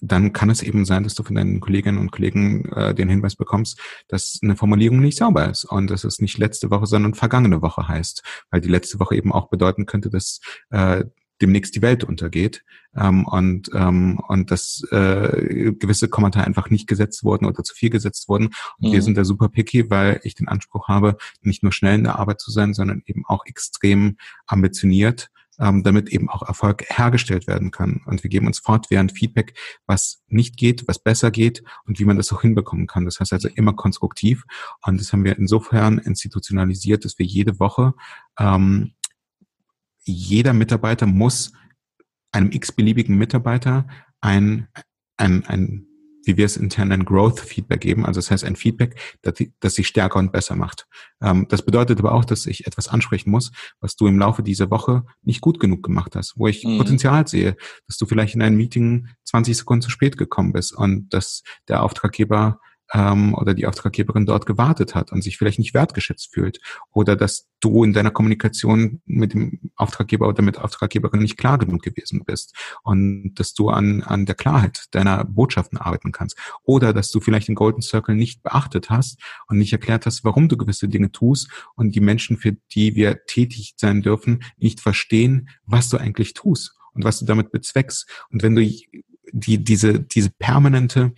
dann kann es eben sein, dass du von deinen Kolleginnen und Kollegen äh, den Hinweis bekommst, dass eine Formulierung nicht sauber ist und dass es nicht letzte Woche, sondern vergangene Woche heißt, weil die letzte Woche eben auch bedeuten könnte, dass äh, demnächst die Welt untergeht ähm, und ähm, und dass äh, gewisse Kommentare einfach nicht gesetzt wurden oder zu viel gesetzt wurden. Und mhm. wir sind da super picky, weil ich den Anspruch habe, nicht nur schnell in der Arbeit zu sein, sondern eben auch extrem ambitioniert ähm, damit eben auch Erfolg hergestellt werden kann. Und wir geben uns fortwährend Feedback, was nicht geht, was besser geht und wie man das auch hinbekommen kann. Das heißt also immer konstruktiv. Und das haben wir insofern institutionalisiert, dass wir jede Woche ähm, jeder Mitarbeiter muss einem x-beliebigen Mitarbeiter ein, ein, ein wie wir es intern nennen, Growth Feedback geben. Also das heißt ein Feedback, das, das sich stärker und besser macht. Ähm, das bedeutet aber auch, dass ich etwas ansprechen muss, was du im Laufe dieser Woche nicht gut genug gemacht hast, wo ich mhm. Potenzial sehe, dass du vielleicht in ein Meeting 20 Sekunden zu spät gekommen bist und dass der Auftraggeber ähm, oder die Auftraggeberin dort gewartet hat und sich vielleicht nicht wertgeschätzt fühlt oder dass du in deiner Kommunikation mit dem Auftraggeber oder mit Auftraggeberin nicht klar genug gewesen bist und dass du an, an der Klarheit deiner Botschaften arbeiten kannst oder dass du vielleicht den Golden Circle nicht beachtet hast und nicht erklärt hast, warum du gewisse Dinge tust und die Menschen, für die wir tätig sein dürfen, nicht verstehen, was du eigentlich tust und was du damit bezweckst. Und wenn du die, diese, diese permanente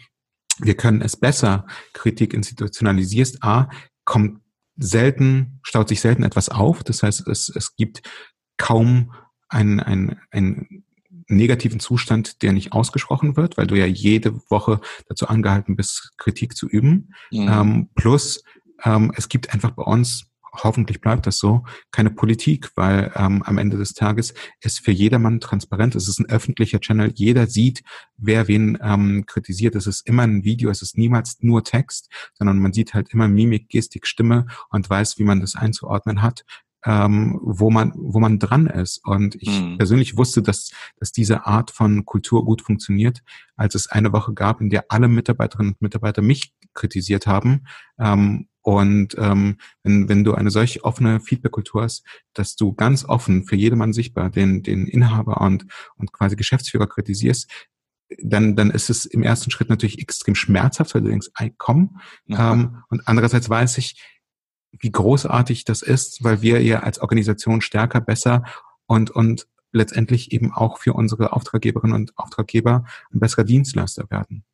wir können es besser Kritik institutionalisierst, A, kommt selten, staut sich selten etwas auf. Das heißt, es, es gibt kaum einen, einen, einen negativen Zustand, der nicht ausgesprochen wird, weil du ja jede Woche dazu angehalten bist, Kritik zu üben. Mhm. Ähm, plus, ähm, es gibt einfach bei uns hoffentlich bleibt das so, keine Politik, weil ähm, am Ende des Tages ist für jedermann transparent. Es ist ein öffentlicher Channel. Jeder sieht, wer wen ähm, kritisiert. Es ist immer ein Video, es ist niemals nur Text, sondern man sieht halt immer Mimik, Gestik, Stimme und weiß, wie man das einzuordnen hat. Ähm, wo man wo man dran ist und ich mhm. persönlich wusste, dass dass diese Art von Kultur gut funktioniert, als es eine Woche gab, in der alle Mitarbeiterinnen und Mitarbeiter mich kritisiert haben ähm, und ähm, wenn, wenn du eine solch offene Feedback-Kultur hast, dass du ganz offen für jedermann sichtbar den, den Inhaber und, und quasi Geschäftsführer kritisierst, dann, dann ist es im ersten Schritt natürlich extrem schmerzhaft, weil du denkst, ey, komm. Ähm, und andererseits weiß ich, wie großartig das ist, weil wir ja als Organisation stärker, besser und, und letztendlich eben auch für unsere Auftraggeberinnen und Auftraggeber ein besserer Dienstleister werden.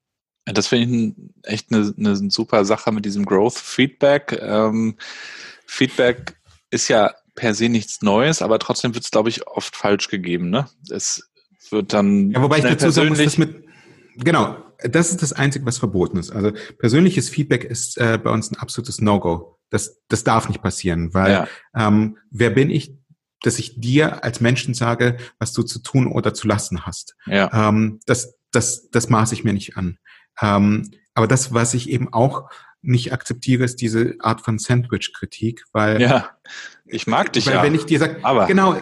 Das finde ich echt eine, eine super Sache mit diesem Growth Feedback. Ähm, Feedback ist ja per se nichts Neues, aber trotzdem wird es, glaube ich, oft falsch gegeben. Ne? Es wird dann. Ja, wobei ich dazu sagen muss, dass mit, genau, das ist das Einzige, was verboten ist. Also persönliches Feedback ist äh, bei uns ein absolutes No-Go. Das, das darf nicht passieren, weil ja. ähm, wer bin ich, dass ich dir als Menschen sage, was du zu tun oder zu lassen hast. Ja. Ähm, das, das, das maße ich mir nicht an. Ähm, aber das, was ich eben auch nicht akzeptiere, ist diese Art von Sandwich-Kritik, weil ja, ich mag dich weil ja. wenn ich dir sage, aber genau,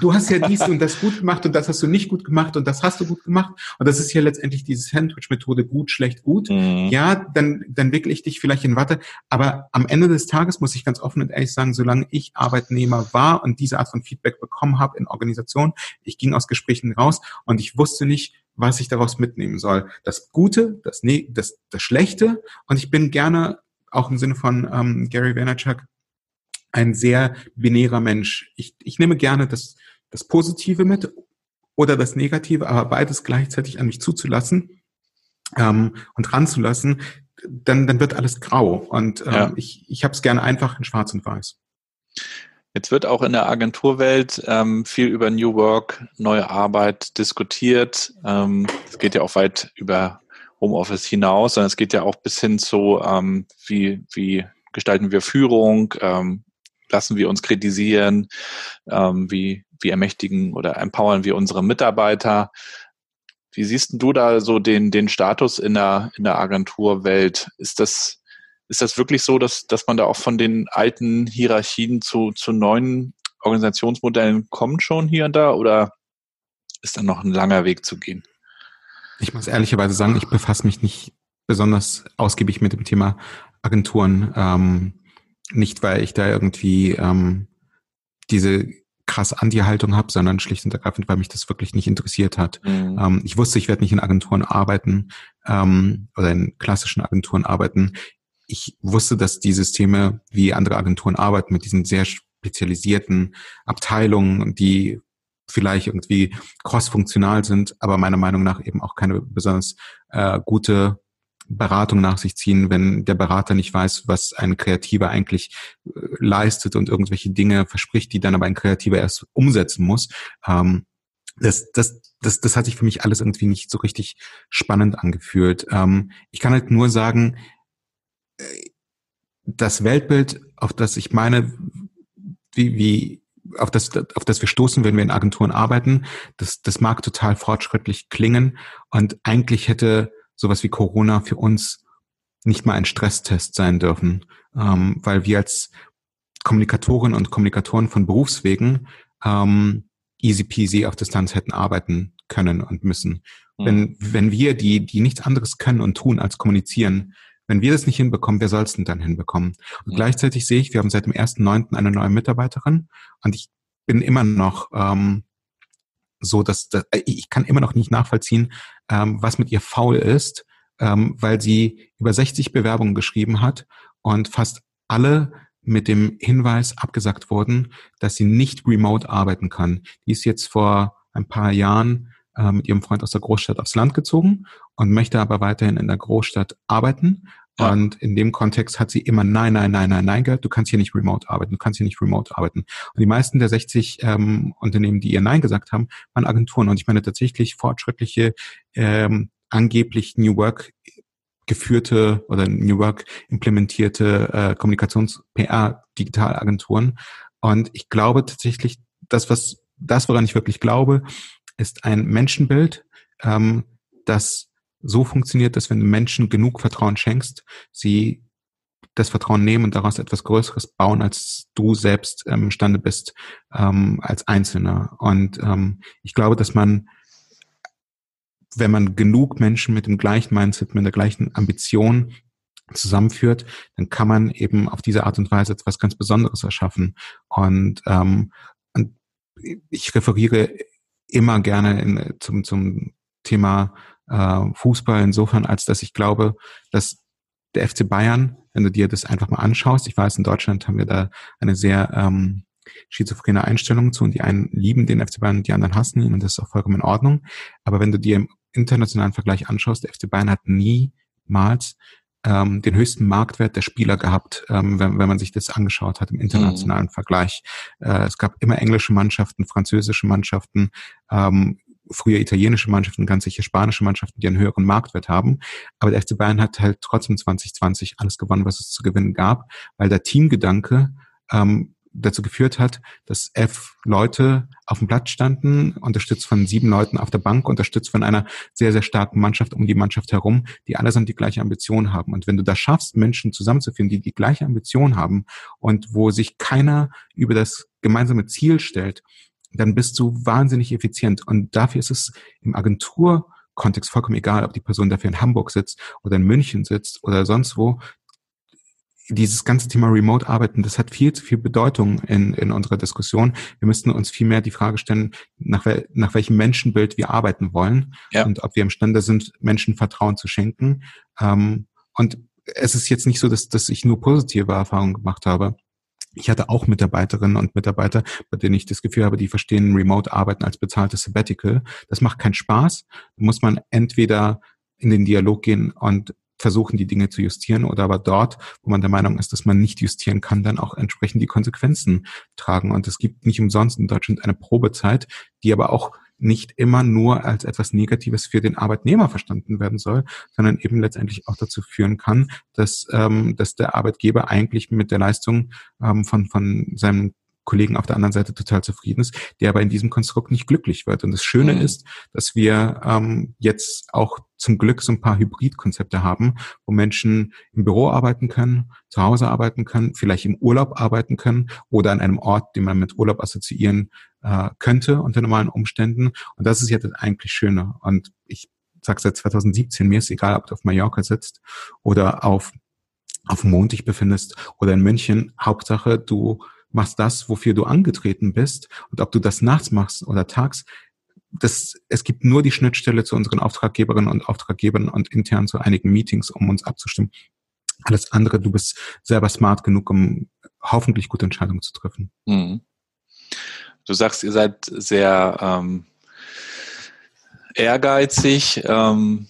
du hast ja dies und das gut gemacht und das hast du nicht gut gemacht und das hast du gut gemacht und das ist ja letztendlich diese Sandwich-Methode gut, schlecht, gut. Mhm. Ja, dann dann wickle ich dich vielleicht in Watte, aber am Ende des Tages muss ich ganz offen und ehrlich sagen, solange ich Arbeitnehmer war und diese Art von Feedback bekommen habe in Organisation, ich ging aus Gesprächen raus und ich wusste nicht, was ich daraus mitnehmen soll. Das Gute, das, ne das, das Schlechte. Und ich bin gerne, auch im Sinne von ähm, Gary Vaynerchuk, ein sehr binärer Mensch. Ich, ich nehme gerne das, das Positive mit oder das Negative, aber beides gleichzeitig an mich zuzulassen ähm, und ranzulassen, dann, dann wird alles grau. Und ähm, ja. ich, ich habe es gerne einfach in Schwarz und Weiß. Jetzt wird auch in der Agenturwelt ähm, viel über New Work, neue Arbeit diskutiert. Ähm, es geht ja auch weit über Homeoffice hinaus, sondern es geht ja auch bis hin zu, ähm, wie, wie gestalten wir Führung, ähm, lassen wir uns kritisieren, ähm, wie, wie ermächtigen oder empowern wir unsere Mitarbeiter. Wie siehst du da so den, den Status in der, in der Agenturwelt? Ist das ist das wirklich so, dass, dass man da auch von den alten Hierarchien zu, zu neuen Organisationsmodellen kommt schon hier und da oder ist da noch ein langer Weg zu gehen? Ich muss ehrlicherweise sagen, ich befasse mich nicht besonders ausgiebig mit dem Thema Agenturen. Ähm, nicht, weil ich da irgendwie ähm, diese krass Anti-Haltung habe, sondern schlicht und ergreifend, weil mich das wirklich nicht interessiert hat. Mhm. Ähm, ich wusste, ich werde nicht in Agenturen arbeiten ähm, oder in klassischen Agenturen arbeiten. Ich wusste, dass die Systeme, wie andere Agenturen arbeiten, mit diesen sehr spezialisierten Abteilungen, die vielleicht irgendwie cross-funktional sind, aber meiner Meinung nach eben auch keine besonders äh, gute Beratung nach sich ziehen, wenn der Berater nicht weiß, was ein Kreativer eigentlich äh, leistet und irgendwelche Dinge verspricht, die dann aber ein Kreativer erst umsetzen muss. Ähm, das, das, das, das hat sich für mich alles irgendwie nicht so richtig spannend angefühlt. Ähm, ich kann halt nur sagen, das Weltbild, auf das ich meine, wie, wie auf das, auf das wir stoßen, wenn wir in Agenturen arbeiten, das, das mag total fortschrittlich klingen und eigentlich hätte sowas wie Corona für uns nicht mal ein Stresstest sein dürfen, ähm, weil wir als Kommunikatorinnen und Kommunikatoren von Berufswegen ähm, easy peasy auf Distanz hätten arbeiten können und müssen. Mhm. Wenn, wenn wir, die, die nichts anderes können und tun als kommunizieren, wenn wir das nicht hinbekommen, wer soll es denn dann hinbekommen? Und mhm. gleichzeitig sehe ich, wir haben seit dem 1.9. eine neue Mitarbeiterin und ich bin immer noch ähm, so, dass, dass ich kann immer noch nicht nachvollziehen, ähm, was mit ihr faul ist, ähm, weil sie über 60 Bewerbungen geschrieben hat und fast alle mit dem Hinweis abgesagt wurden, dass sie nicht remote arbeiten kann. Die ist jetzt vor ein paar Jahren äh, mit ihrem Freund aus der Großstadt aufs Land gezogen und möchte aber weiterhin in der Großstadt arbeiten. Ja. Und in dem Kontext hat sie immer Nein, Nein, Nein, Nein, Nein gehört. Du kannst hier nicht remote arbeiten. Du kannst hier nicht remote arbeiten. Und die meisten der 60 ähm, Unternehmen, die ihr Nein gesagt haben, waren Agenturen. Und ich meine tatsächlich fortschrittliche, ähm, angeblich New Work geführte oder New Work implementierte äh, Kommunikations-PR-Digitalagenturen. Und ich glaube tatsächlich, das, was das, woran ich wirklich glaube, ist ein Menschenbild, ähm, das so funktioniert, dass wenn du Menschen genug Vertrauen schenkst, sie das Vertrauen nehmen und daraus etwas Größeres bauen, als du selbst ähm, imstande bist ähm, als Einzelner. Und ähm, ich glaube, dass man, wenn man genug Menschen mit dem gleichen Mindset, mit der gleichen Ambition zusammenführt, dann kann man eben auf diese Art und Weise etwas ganz Besonderes erschaffen. Und, ähm, und ich referiere immer gerne in, zum, zum Thema äh, Fußball insofern, als dass ich glaube, dass der FC Bayern, wenn du dir das einfach mal anschaust, ich weiß, in Deutschland haben wir da eine sehr ähm, schizophrene Einstellung zu und die einen lieben den FC Bayern und die anderen hassen ihn und das ist auch vollkommen in Ordnung. Aber wenn du dir im internationalen Vergleich anschaust, der FC Bayern hat niemals ähm, den höchsten Marktwert der Spieler gehabt, ähm, wenn, wenn man sich das angeschaut hat im internationalen mhm. Vergleich. Äh, es gab immer englische Mannschaften, französische Mannschaften, ähm, früher italienische Mannschaften, ganz sicher spanische Mannschaften, die einen höheren Marktwert haben. Aber der FC Bayern hat halt trotzdem 2020 alles gewonnen, was es zu gewinnen gab, weil der Teamgedanke ähm, dazu geführt hat, dass elf Leute auf dem Platz standen, unterstützt von sieben Leuten auf der Bank, unterstützt von einer sehr, sehr starken Mannschaft um die Mannschaft herum, die allesamt die gleiche Ambition haben. Und wenn du das schaffst, Menschen zusammenzuführen, die die gleiche Ambition haben und wo sich keiner über das gemeinsame Ziel stellt, dann bist du wahnsinnig effizient. Und dafür ist es im Agenturkontext vollkommen egal, ob die Person dafür in Hamburg sitzt oder in München sitzt oder sonst wo. Dieses ganze Thema Remote-Arbeiten, das hat viel zu viel Bedeutung in, in unserer Diskussion. Wir müssten uns viel mehr die Frage stellen, nach, wel, nach welchem Menschenbild wir arbeiten wollen ja. und ob wir imstande sind, Menschen Vertrauen zu schenken. Ähm, und es ist jetzt nicht so, dass, dass ich nur positive Erfahrungen gemacht habe. Ich hatte auch Mitarbeiterinnen und Mitarbeiter, bei denen ich das Gefühl habe, die verstehen Remote-Arbeiten als bezahltes Sabbatical. Das macht keinen Spaß. Da muss man entweder in den Dialog gehen und versuchen, die Dinge zu justieren oder aber dort, wo man der Meinung ist, dass man nicht justieren kann, dann auch entsprechend die Konsequenzen tragen. Und es gibt nicht umsonst in Deutschland eine Probezeit, die aber auch nicht immer nur als etwas Negatives für den Arbeitnehmer verstanden werden soll, sondern eben letztendlich auch dazu führen kann, dass, ähm, dass der Arbeitgeber eigentlich mit der Leistung ähm, von, von seinem Kollegen auf der anderen Seite total zufrieden ist, der aber in diesem Konstrukt nicht glücklich wird. Und das Schöne mhm. ist, dass wir ähm, jetzt auch zum Glück so ein paar Hybridkonzepte haben, wo Menschen im Büro arbeiten können, zu Hause arbeiten können, vielleicht im Urlaub arbeiten können oder an einem Ort, den man mit Urlaub assoziieren äh, könnte unter normalen Umständen. Und das ist ja das eigentlich Schöne. Und ich sage seit 2017, mir ist egal, ob du auf Mallorca sitzt oder auf auf dem Mond dich befindest oder in München. Hauptsache, du machst das, wofür du angetreten bist. Und ob du das nachts machst oder tags, das, es gibt nur die Schnittstelle zu unseren Auftraggeberinnen und Auftraggebern und intern zu einigen Meetings, um uns abzustimmen. Alles andere, du bist selber smart genug, um hoffentlich gute Entscheidungen zu treffen. Mhm. Du sagst, ihr seid sehr ähm, ehrgeizig. Ähm,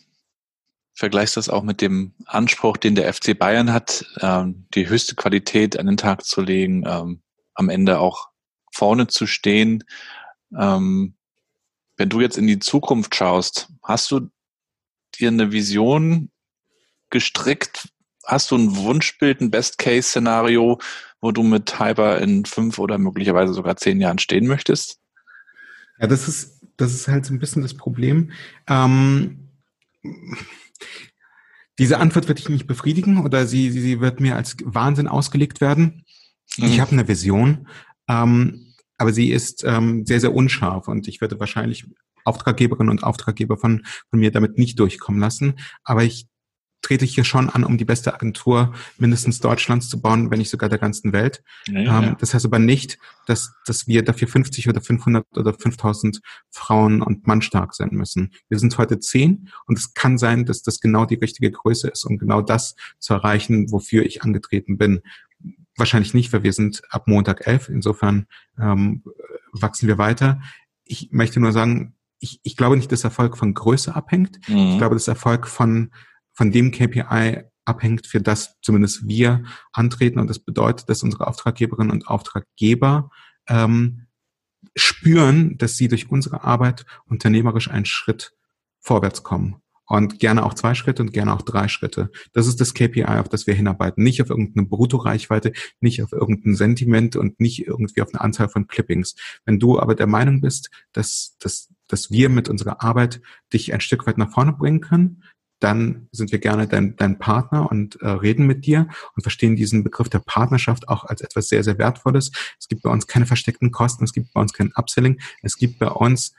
vergleichst das auch mit dem Anspruch, den der FC Bayern hat, ähm, die höchste Qualität an den Tag zu legen, ähm, am Ende auch vorne zu stehen. Ähm, wenn du jetzt in die Zukunft schaust, hast du dir eine Vision gestrickt? Hast du ein Wunschbild, ein Best-Case-Szenario, wo du mit Hyper in fünf oder möglicherweise sogar zehn Jahren stehen möchtest? Ja, das ist, das ist halt so ein bisschen das Problem. Ähm, diese Antwort wird dich nicht befriedigen oder sie, sie wird mir als Wahnsinn ausgelegt werden. Mhm. Ich habe eine Vision, ähm, aber sie ist ähm, sehr, sehr unscharf und ich werde wahrscheinlich Auftraggeberinnen und Auftraggeber von, von mir damit nicht durchkommen lassen. Aber ich trete ich hier schon an, um die beste Agentur mindestens Deutschlands zu bauen, wenn nicht sogar der ganzen Welt. Ja, ja. Ähm, das heißt aber nicht, dass, dass wir dafür 50 oder 500 oder 5000 Frauen und Mann stark sein müssen. Wir sind heute zehn und es kann sein, dass das genau die richtige Größe ist, um genau das zu erreichen, wofür ich angetreten bin. Wahrscheinlich nicht, weil wir sind ab Montag elf. Insofern ähm, wachsen wir weiter. Ich möchte nur sagen, ich, ich glaube nicht, dass Erfolg von Größe abhängt. Mhm. Ich glaube, dass Erfolg von von dem KPI abhängt, für das zumindest wir antreten. Und das bedeutet, dass unsere Auftraggeberinnen und Auftraggeber ähm, spüren, dass sie durch unsere Arbeit unternehmerisch einen Schritt vorwärts kommen. Und gerne auch zwei Schritte und gerne auch drei Schritte. Das ist das KPI, auf das wir hinarbeiten. Nicht auf irgendeine Bruttoreichweite, nicht auf irgendein Sentiment und nicht irgendwie auf eine Anzahl von Clippings. Wenn du aber der Meinung bist, dass, dass, dass wir mit unserer Arbeit dich ein Stück weit nach vorne bringen können, dann sind wir gerne dein, dein Partner und äh, reden mit dir und verstehen diesen Begriff der Partnerschaft auch als etwas sehr, sehr Wertvolles. Es gibt bei uns keine versteckten Kosten, es gibt bei uns kein Upselling, es gibt bei uns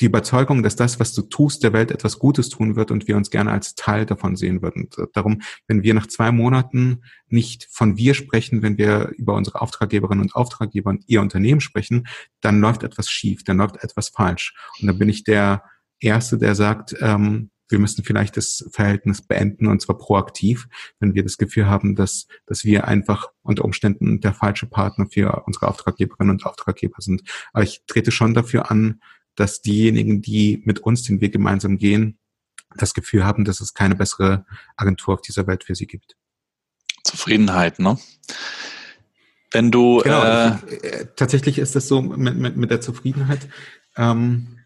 die Überzeugung, dass das, was du tust, der Welt etwas Gutes tun wird und wir uns gerne als Teil davon sehen würden. Darum, wenn wir nach zwei Monaten nicht von wir sprechen, wenn wir über unsere Auftraggeberinnen und Auftraggeber und ihr Unternehmen sprechen, dann läuft etwas schief, dann läuft etwas falsch. Und dann bin ich der Erste, der sagt, ähm, wir müssen vielleicht das Verhältnis beenden und zwar proaktiv, wenn wir das Gefühl haben, dass, dass wir einfach unter Umständen der falsche Partner für unsere Auftraggeberinnen und Auftraggeber sind. Aber ich trete schon dafür an, dass diejenigen, die mit uns den Weg gemeinsam gehen, das Gefühl haben, dass es keine bessere Agentur auf dieser Welt für sie gibt. Zufriedenheit, ne? Wenn du genau, äh, äh tatsächlich ist das so mit, mit, mit der Zufriedenheit. Ähm,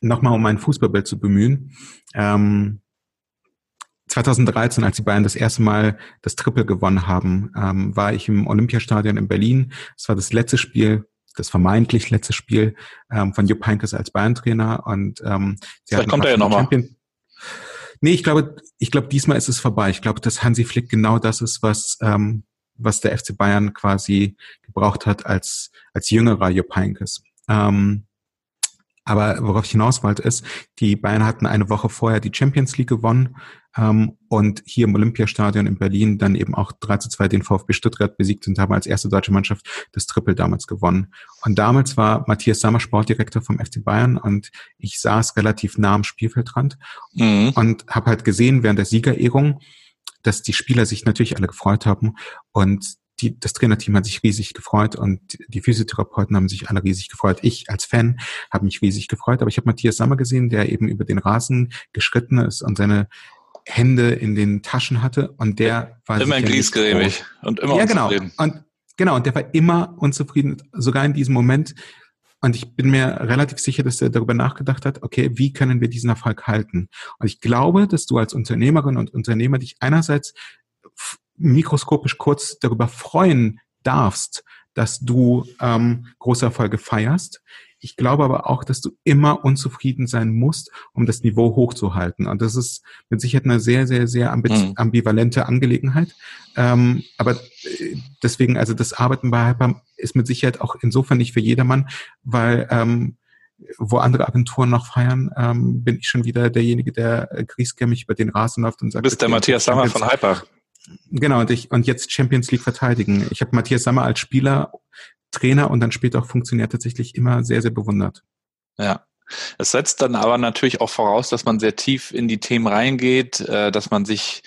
nochmal um mein Fußballbild zu bemühen. Ähm, 2013, als die Bayern das erste Mal das Triple gewonnen haben, ähm, war ich im Olympiastadion in Berlin. Es war das letzte Spiel, das vermeintlich letzte Spiel ähm, von Jupp Heynckes als Bayern-Trainer. Und ähm, Vielleicht kommt er ja nochmal. Nee, ich glaube, ich glaube, diesmal ist es vorbei. Ich glaube, dass Hansi Flick genau das ist, was ähm, was der FC Bayern quasi gebraucht hat als als jüngerer Jupp Heynckes. Ähm, aber worauf ich hinaus wollte, ist, die Bayern hatten eine Woche vorher die Champions League gewonnen ähm, und hier im Olympiastadion in Berlin dann eben auch 3 zu 2 den VfB Stuttgart besiegt und haben als erste deutsche Mannschaft das Triple damals gewonnen. Und damals war Matthias Sammer Sportdirektor vom FC Bayern und ich saß relativ nah am Spielfeldrand mhm. und habe halt gesehen während der Siegerehrung, dass die Spieler sich natürlich alle gefreut haben und die, das Trainerteam hat sich riesig gefreut und die Physiotherapeuten haben sich alle riesig gefreut. Ich als Fan habe mich riesig gefreut, aber ich habe Matthias Sammer gesehen, der eben über den Rasen geschritten ist und seine Hände in den Taschen hatte und der war immer griesgrämig und immer ja genau unzufrieden. und genau und der war immer unzufrieden, sogar in diesem Moment. Und ich bin mir relativ sicher, dass er darüber nachgedacht hat, okay, wie können wir diesen Erfolg halten? Und ich glaube, dass du als Unternehmerin und Unternehmer dich einerseits mikroskopisch kurz darüber freuen darfst, dass du ähm, große Erfolge feierst. Ich glaube aber auch, dass du immer unzufrieden sein musst, um das Niveau hochzuhalten. Und das ist mit Sicherheit eine sehr, sehr, sehr mhm. ambivalente Angelegenheit. Ähm, aber äh, deswegen, also das Arbeiten bei Hyper ist mit Sicherheit auch insofern nicht für jedermann, weil ähm, wo andere Agenturen noch feiern, ähm, bin ich schon wieder derjenige, der äh, über den Rasen läuft und sagt, du bist der Matthias Sammer von Hyper. Genau, und ich und jetzt Champions League verteidigen. Ich habe Matthias Sammer als Spieler, Trainer und dann später auch Funktionär tatsächlich immer sehr, sehr bewundert. Ja. Es setzt dann aber natürlich auch voraus, dass man sehr tief in die Themen reingeht, äh, dass man sich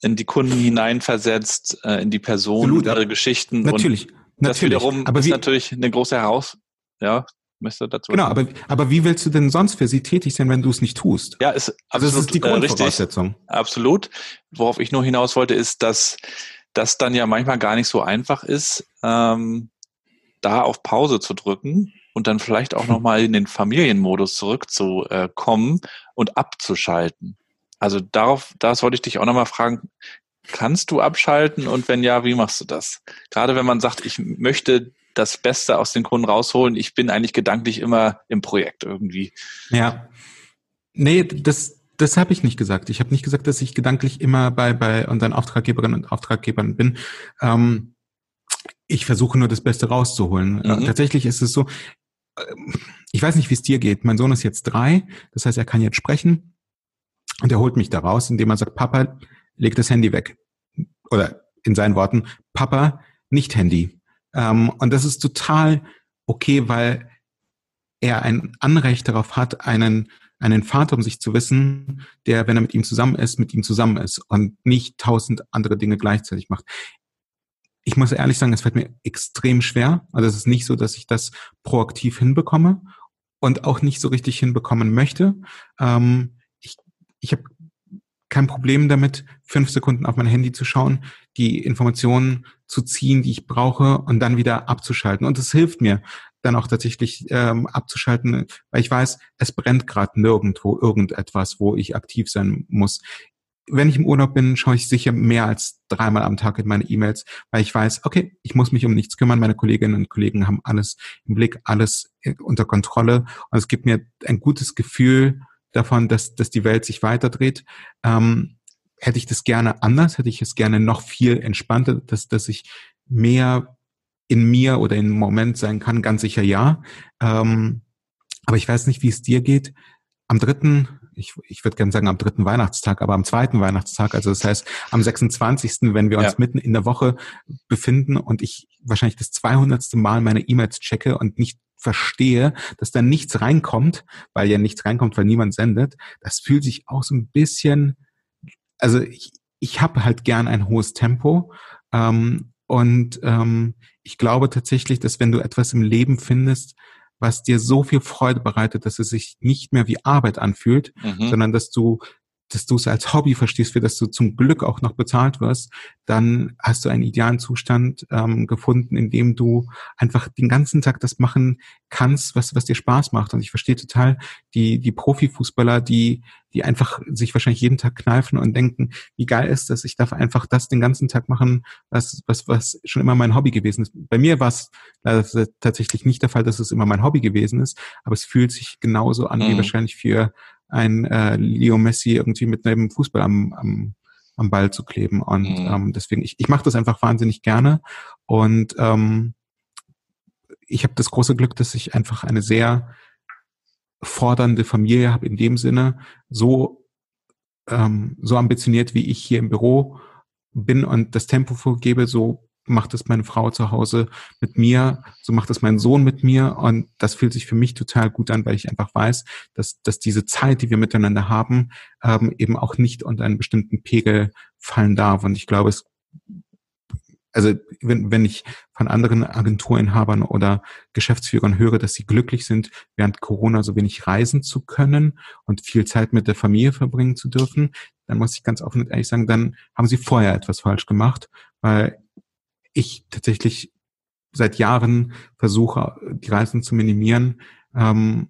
in die Kunden hineinversetzt, äh, in die Personen, ihre Geschichten. Natürlich. Und das natürlich. wiederum aber ist natürlich eine große Heraus, ja, müsste dazu. Genau, aber, aber wie willst du denn sonst für sie tätig sein, wenn du es nicht tust? Ja, ist also das ist die Grundvoraussetzung. Äh, richtig, absolut. Worauf ich nur hinaus wollte, ist, dass das dann ja manchmal gar nicht so einfach ist, ähm, da auf Pause zu drücken und dann vielleicht auch nochmal in den Familienmodus zurückzukommen und abzuschalten. Also darauf, das wollte ich dich auch nochmal fragen. Kannst du abschalten und wenn ja, wie machst du das? Gerade wenn man sagt, ich möchte das Beste aus den Kunden rausholen. Ich bin eigentlich gedanklich immer im Projekt irgendwie. Ja. Nee, das, das habe ich nicht gesagt. Ich habe nicht gesagt, dass ich gedanklich immer bei, bei unseren Auftraggeberinnen und Auftraggebern bin. Ähm, ich versuche nur das Beste rauszuholen. Äh, mhm. tatsächlich ist es so, ähm, ich weiß nicht, wie es dir geht. Mein Sohn ist jetzt drei, das heißt, er kann jetzt sprechen und er holt mich da raus, indem er sagt, Papa, leg das Handy weg. Oder in seinen Worten, Papa, nicht Handy. Ähm, und das ist total okay, weil er ein Anrecht darauf hat, einen, einen Vater, um sich zu wissen, der, wenn er mit ihm zusammen ist, mit ihm zusammen ist und nicht tausend andere Dinge gleichzeitig macht. Ich muss ehrlich sagen, es fällt mir extrem schwer. Also es ist nicht so, dass ich das proaktiv hinbekomme und auch nicht so richtig hinbekommen möchte. Ähm, ich ich habe kein Problem damit, fünf Sekunden auf mein Handy zu schauen, die Informationen zu ziehen, die ich brauche und dann wieder abzuschalten. Und es hilft mir dann auch tatsächlich ähm, abzuschalten, weil ich weiß, es brennt gerade nirgendwo irgendetwas, wo ich aktiv sein muss. Wenn ich im Urlaub bin, schaue ich sicher mehr als dreimal am Tag in meine E-Mails, weil ich weiß, okay, ich muss mich um nichts kümmern. Meine Kolleginnen und Kollegen haben alles im Blick, alles äh, unter Kontrolle. Und es gibt mir ein gutes Gefühl, davon, dass, dass die Welt sich weiterdreht. Ähm, hätte ich das gerne anders, hätte ich es gerne noch viel entspannter, dass, dass ich mehr in mir oder im Moment sein kann, ganz sicher ja. Ähm, aber ich weiß nicht, wie es dir geht. Am dritten, ich, ich würde gerne sagen am dritten Weihnachtstag, aber am zweiten Weihnachtstag, also das heißt am 26., wenn wir uns ja. mitten in der Woche befinden und ich wahrscheinlich das 200. Mal meine E-Mails checke und nicht verstehe, dass da nichts reinkommt, weil ja nichts reinkommt, weil niemand sendet, das fühlt sich auch so ein bisschen, also ich, ich habe halt gern ein hohes Tempo ähm, und ähm, ich glaube tatsächlich, dass wenn du etwas im Leben findest, was dir so viel Freude bereitet, dass es sich nicht mehr wie Arbeit anfühlt, mhm. sondern dass du dass du es als Hobby verstehst, für das du zum Glück auch noch bezahlt wirst, dann hast du einen idealen Zustand ähm, gefunden, in dem du einfach den ganzen Tag das machen kannst, was, was dir Spaß macht. Und ich verstehe total die, die Profifußballer, die, die einfach sich wahrscheinlich jeden Tag kneifen und denken, wie geil ist das, ich darf einfach das den ganzen Tag machen, was, was, was schon immer mein Hobby gewesen ist. Bei mir war es tatsächlich nicht der Fall, dass es immer mein Hobby gewesen ist, aber es fühlt sich genauso an mhm. wie wahrscheinlich für ein äh, Leo Messi irgendwie mit einem Fußball am, am, am Ball zu kleben. Und mhm. ähm, deswegen, ich, ich mache das einfach wahnsinnig gerne. Und ähm, ich habe das große Glück, dass ich einfach eine sehr fordernde Familie habe in dem Sinne, so, ähm, so ambitioniert wie ich hier im Büro bin und das Tempo vorgebe, so macht es meine Frau zu Hause mit mir, so macht es mein Sohn mit mir und das fühlt sich für mich total gut an, weil ich einfach weiß, dass, dass diese Zeit, die wir miteinander haben, ähm, eben auch nicht unter einen bestimmten Pegel fallen darf und ich glaube, es also wenn, wenn ich von anderen Agenturinhabern oder Geschäftsführern höre, dass sie glücklich sind, während Corona so wenig reisen zu können und viel Zeit mit der Familie verbringen zu dürfen, dann muss ich ganz offen und ehrlich sagen, dann haben sie vorher etwas falsch gemacht, weil ich tatsächlich seit Jahren versuche, die Reisen zu minimieren. Ähm,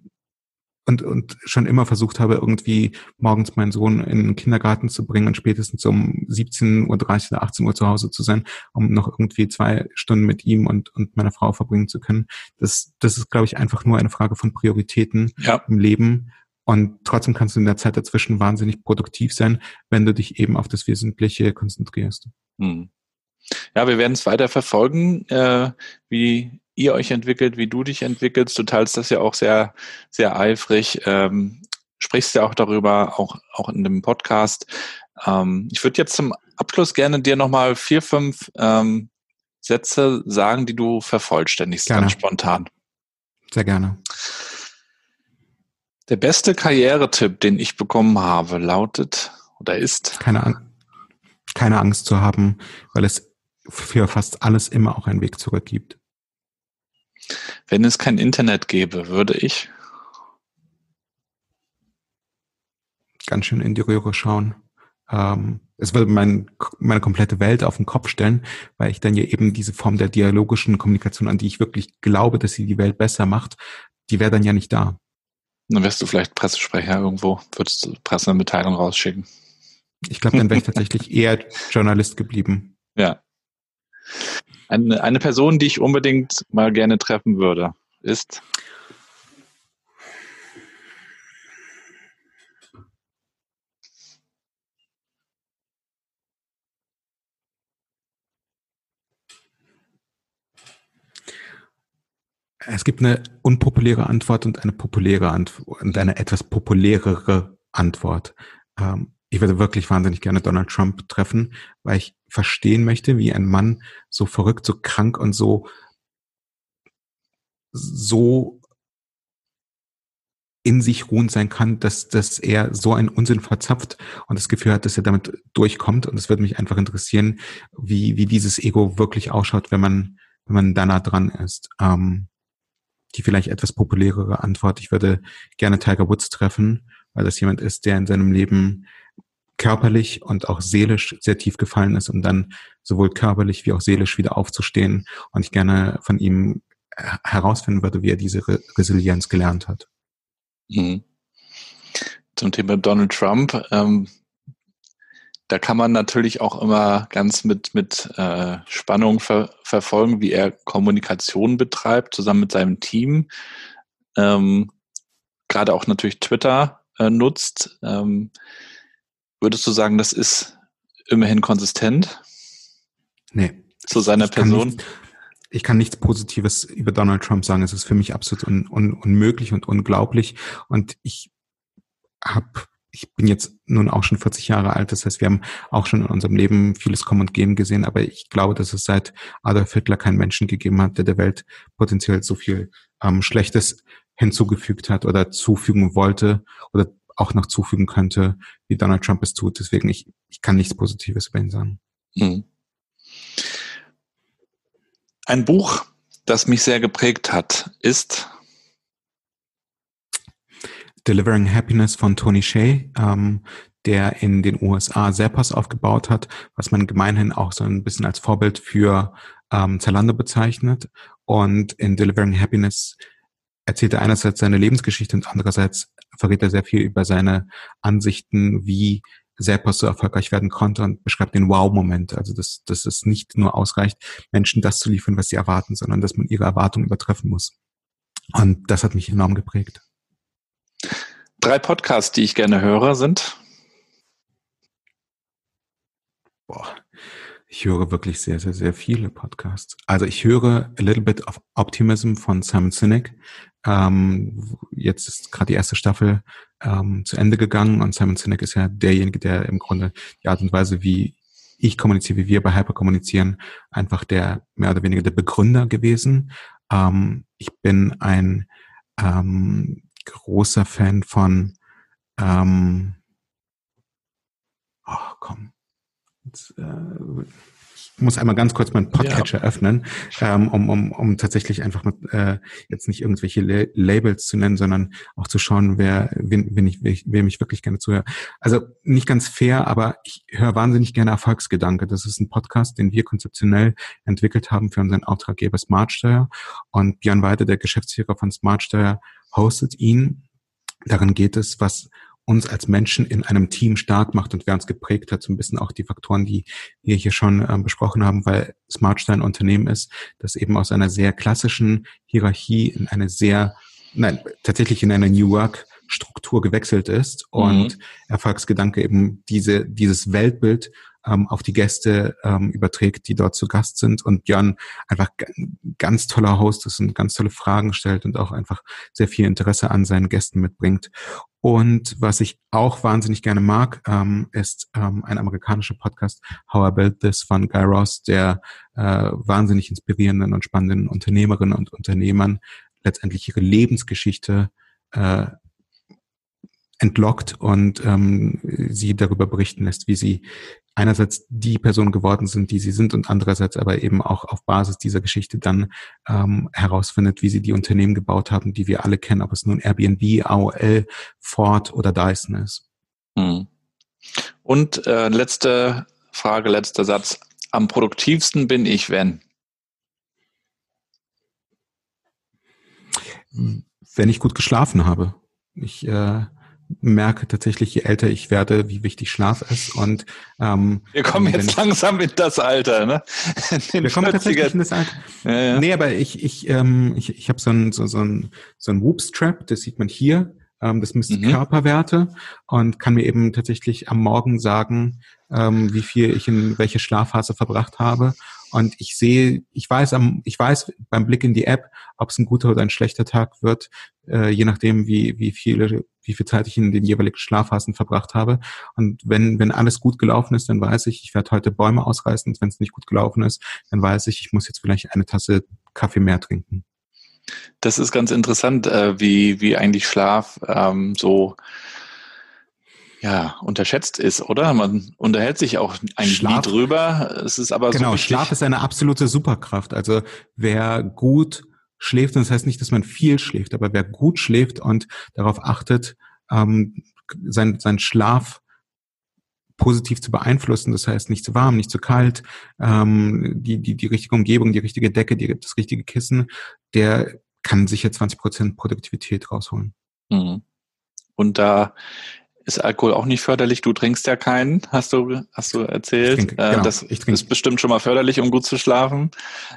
und, und schon immer versucht habe, irgendwie morgens meinen Sohn in den Kindergarten zu bringen und spätestens um 17.30 Uhr oder 18 Uhr zu Hause zu sein, um noch irgendwie zwei Stunden mit ihm und, und meiner Frau verbringen zu können. Das, das ist, glaube ich, einfach nur eine Frage von Prioritäten ja. im Leben. Und trotzdem kannst du in der Zeit dazwischen wahnsinnig produktiv sein, wenn du dich eben auf das Wesentliche konzentrierst. Hm. Ja, wir werden es weiter verfolgen, äh, wie ihr euch entwickelt, wie du dich entwickelst. Du teilst das ja auch sehr, sehr eifrig, ähm, sprichst ja auch darüber, auch, auch in dem Podcast. Ähm, ich würde jetzt zum Abschluss gerne dir nochmal vier, fünf ähm, Sätze sagen, die du vervollständigst, gerne. ganz spontan. Sehr gerne. Der beste Karrieretipp, den ich bekommen habe, lautet oder ist? Keine, An keine Angst zu haben, weil es für fast alles immer auch einen Weg zurück gibt. Wenn es kein Internet gäbe, würde ich ganz schön in die Röhre schauen. Ähm, es würde mein, meine komplette Welt auf den Kopf stellen, weil ich dann ja eben diese Form der dialogischen Kommunikation, an die ich wirklich glaube, dass sie die Welt besser macht, die wäre dann ja nicht da. Dann wärst du vielleicht Pressesprecher irgendwo, würdest du Pressemitteilung rausschicken. Ich glaube, dann wäre ich tatsächlich eher Journalist geblieben. Ja. Eine, eine Person, die ich unbedingt mal gerne treffen würde, ist. Es gibt eine unpopuläre Antwort und eine populäre Antwort und eine etwas populärere Antwort. Ähm, ich würde wirklich wahnsinnig gerne Donald Trump treffen, weil ich verstehen möchte, wie ein Mann so verrückt, so krank und so, so in sich ruhend sein kann, dass, dass er so einen Unsinn verzapft und das Gefühl hat, dass er damit durchkommt. Und es würde mich einfach interessieren, wie, wie dieses Ego wirklich ausschaut, wenn man, wenn man da nah dran ist. Ähm, die vielleicht etwas populärere Antwort. Ich würde gerne Tiger Woods treffen, weil das jemand ist, der in seinem Leben körperlich und auch seelisch sehr tief gefallen ist, um dann sowohl körperlich wie auch seelisch wieder aufzustehen. Und ich gerne von ihm herausfinden würde, wie er diese Re Resilienz gelernt hat. Mhm. Zum Thema Donald Trump. Ähm, da kann man natürlich auch immer ganz mit, mit äh, Spannung ver verfolgen, wie er Kommunikation betreibt, zusammen mit seinem Team. Ähm, Gerade auch natürlich Twitter äh, nutzt. Ähm, Würdest du sagen, das ist immerhin konsistent? Nee. Zu seiner ich Person? Nicht, ich kann nichts Positives über Donald Trump sagen. Es ist für mich absolut un, un, unmöglich und unglaublich. Und ich habe ich bin jetzt nun auch schon 40 Jahre alt, das heißt, wir haben auch schon in unserem Leben vieles Kommen und Gehen gesehen, aber ich glaube, dass es seit Adolf Hitler keinen Menschen gegeben hat, der der Welt potenziell so viel ähm, Schlechtes hinzugefügt hat oder zufügen wollte oder auch noch zufügen könnte, wie Donald Trump es tut. Deswegen, ich, ich kann nichts Positives über ihn sagen. Hm. Ein Buch, das mich sehr geprägt hat, ist Delivering Happiness von Tony Shea, ähm, der in den USA Zappos aufgebaut hat, was man gemeinhin auch so ein bisschen als Vorbild für ähm, Zalando bezeichnet. Und in Delivering Happiness erzählt er einerseits seine Lebensgeschichte und andererseits verrät er sehr viel über seine Ansichten, wie Zappos so erfolgreich werden konnte und beschreibt den Wow-Moment. Also, dass, dass es nicht nur ausreicht, Menschen das zu liefern, was sie erwarten, sondern dass man ihre Erwartungen übertreffen muss. Und das hat mich enorm geprägt. Drei Podcasts, die ich gerne höre, sind? Boah, ich höre wirklich sehr, sehr, sehr viele Podcasts. Also ich höre A Little Bit of Optimism von Simon Sinek. Ähm, jetzt ist gerade die erste Staffel ähm, zu Ende gegangen und Simon Sinek ist ja derjenige, der im Grunde die Art und Weise, wie ich kommuniziere, wie wir bei Hyper kommunizieren, einfach der mehr oder weniger der Begründer gewesen. Ähm, ich bin ein ähm, großer Fan von ähm, oh, komm, Jetzt, äh, ich muss einmal ganz kurz meinen Podcatcher ja. öffnen, ähm, um, um, um tatsächlich einfach mit, äh, jetzt nicht irgendwelche La Labels zu nennen, sondern auch zu schauen, wer, wen, wen ich, wem ich wirklich gerne zuhöre. Also nicht ganz fair, aber ich höre wahnsinnig gerne Erfolgsgedanke. Das ist ein Podcast, den wir konzeptionell entwickelt haben für unseren Auftraggeber Smartsteuer. Und Björn Weide, der Geschäftsführer von Smartsteuer, hostet ihn darin geht es, was uns als Menschen in einem Team stark macht und wer uns geprägt hat, so ein bisschen auch die Faktoren, die wir hier schon ähm, besprochen haben, weil Smartstein Unternehmen ist, das eben aus einer sehr klassischen Hierarchie in eine sehr, nein, tatsächlich in eine New Work Struktur gewechselt ist und mhm. Erfolgsgedanke eben diese, dieses Weltbild ähm, auf die Gäste ähm, überträgt, die dort zu Gast sind und Björn einfach ganz toller Host ist und ganz tolle Fragen stellt und auch einfach sehr viel Interesse an seinen Gästen mitbringt. Und was ich auch wahnsinnig gerne mag, ähm, ist ähm, ein amerikanischer Podcast, How I Built This von Guy Ross, der äh, wahnsinnig inspirierenden und spannenden Unternehmerinnen und Unternehmern letztendlich ihre Lebensgeschichte äh, entlockt und ähm, sie darüber berichten lässt, wie sie einerseits die Person geworden sind, die sie sind und andererseits aber eben auch auf Basis dieser Geschichte dann ähm, herausfindet, wie sie die Unternehmen gebaut haben, die wir alle kennen, ob es nun Airbnb, AOL, Ford oder Dyson ist. Hm. Und äh, letzte Frage, letzter Satz. Am produktivsten bin ich, wenn? Wenn ich gut geschlafen habe. Ich äh, merke tatsächlich, je älter ich werde, wie wichtig Schlaf ist. Und ähm, wir kommen jetzt langsam in das Alter, ne? Wir kommen tatsächlich in das Alter. Ja, ja. Nee, aber ich, ich, ähm, ich, ich habe so ein so, so ein so ein Whoop-Strap, das sieht man hier. Ähm, das misst mhm. Körperwerte und kann mir eben tatsächlich am Morgen sagen, ähm, wie viel ich in welche Schlafphase verbracht habe. Und ich sehe, ich weiß am, ich weiß beim Blick in die App, ob es ein guter oder ein schlechter Tag wird, äh, je nachdem, wie, wie viele, wie viel Zeit ich in den jeweiligen Schlafphasen verbracht habe. Und wenn, wenn alles gut gelaufen ist, dann weiß ich, ich werde heute Bäume ausreißen. Und wenn es nicht gut gelaufen ist, dann weiß ich, ich muss jetzt vielleicht eine Tasse Kaffee mehr trinken. Das ist ganz interessant, äh, wie, wie eigentlich Schlaf ähm, so ja, unterschätzt ist, oder? Man unterhält sich auch eigentlich Schlaf, nie drüber. Es ist aber genau, so Schlaf ist eine absolute Superkraft. Also wer gut schläft, und das heißt nicht, dass man viel schläft, aber wer gut schläft und darauf achtet, ähm, sein, sein Schlaf positiv zu beeinflussen, das heißt nicht zu warm, nicht zu kalt, ähm, die, die, die richtige Umgebung, die richtige Decke, die, das richtige Kissen, der kann sicher 20 Prozent Produktivität rausholen. Mhm. Und da ist Alkohol auch nicht förderlich. Du trinkst ja keinen, hast du, hast du erzählt. Ich trinke, äh, genau, das ich trinke. ist bestimmt schon mal förderlich, um gut zu schlafen.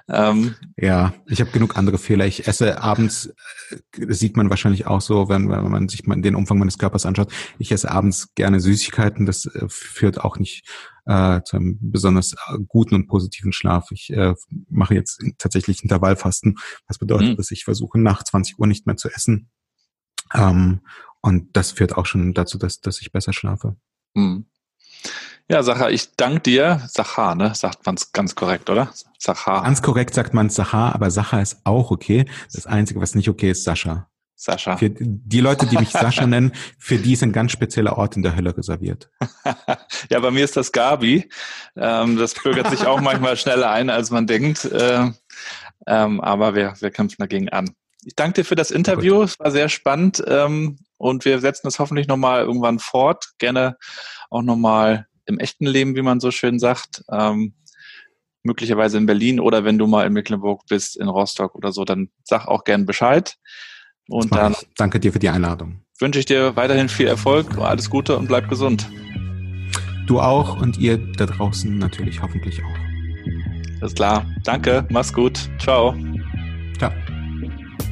Ähm, ja, ich habe genug andere Fehler. Ich esse abends, äh, sieht man wahrscheinlich auch so, wenn, wenn man sich mal den Umfang meines Körpers anschaut. Ich esse abends gerne Süßigkeiten. Das äh, führt auch nicht äh, zu einem besonders guten und positiven Schlaf. Ich äh, mache jetzt tatsächlich Intervallfasten, was bedeutet, mhm. dass ich versuche, nach 20 Uhr nicht mehr zu essen. Ähm, und das führt auch schon dazu, dass, dass ich besser schlafe. Hm. Ja, Sacha, ich danke dir. Sacha, ne? Sagt man es ganz korrekt, oder? Sacha. Ganz korrekt sagt man Sacha, aber Sacha ist auch okay. Das Einzige, was nicht okay ist, Sascha. Sascha. Für die Leute, die mich Sascha nennen, für die ist ein ganz spezieller Ort in der Hölle reserviert. ja, bei mir ist das Gabi. Ähm, das bürgert sich auch manchmal schneller ein, als man denkt. Ähm, ähm, aber wir, wir kämpfen dagegen an. Ich danke dir für das Interview. Es war sehr spannend. Und wir setzen das hoffentlich nochmal irgendwann fort. Gerne auch nochmal im echten Leben, wie man so schön sagt. Ähm, möglicherweise in Berlin oder wenn du mal in Mecklenburg bist, in Rostock oder so, dann sag auch gern Bescheid. Und dann danke dir für die Einladung. Wünsche ich dir weiterhin viel Erfolg, alles Gute und bleib gesund. Du auch und ihr da draußen natürlich hoffentlich auch. Alles klar. Danke. Mach's gut. Ciao. Ciao.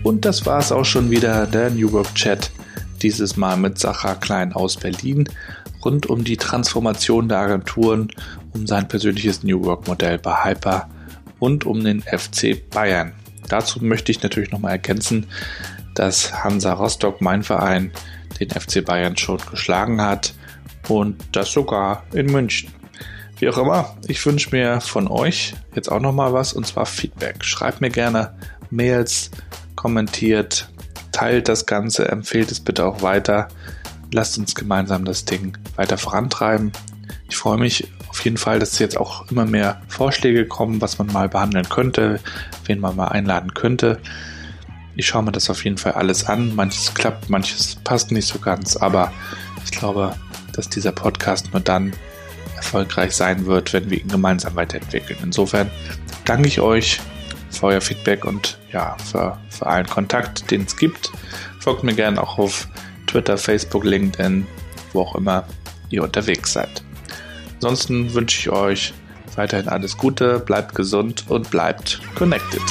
Und das war's auch schon wieder, der New Work Chat. Dieses Mal mit Sacha Klein aus Berlin rund um die Transformation der Agenturen, um sein persönliches New Work Modell bei Hyper und um den FC Bayern. Dazu möchte ich natürlich nochmal ergänzen, dass Hansa Rostock, mein Verein, den FC Bayern schon geschlagen hat und das sogar in München. Wie auch immer, ich wünsche mir von euch jetzt auch nochmal was und zwar Feedback. Schreibt mir gerne Mails, kommentiert, teilt das Ganze, empfehlt es bitte auch weiter. Lasst uns gemeinsam das Ding weiter vorantreiben. Ich freue mich auf jeden Fall, dass jetzt auch immer mehr Vorschläge kommen, was man mal behandeln könnte, wen man mal einladen könnte. Ich schaue mir das auf jeden Fall alles an. Manches klappt, manches passt nicht so ganz, aber ich glaube, dass dieser Podcast nur dann erfolgreich sein wird, wenn wir ihn gemeinsam weiterentwickeln. Insofern danke ich euch für euer Feedback und ja, für, für allen Kontakt, den es gibt. Folgt mir gerne auch auf Twitter, Facebook, LinkedIn, wo auch immer ihr unterwegs seid. Ansonsten wünsche ich euch weiterhin alles Gute, bleibt gesund und bleibt connected.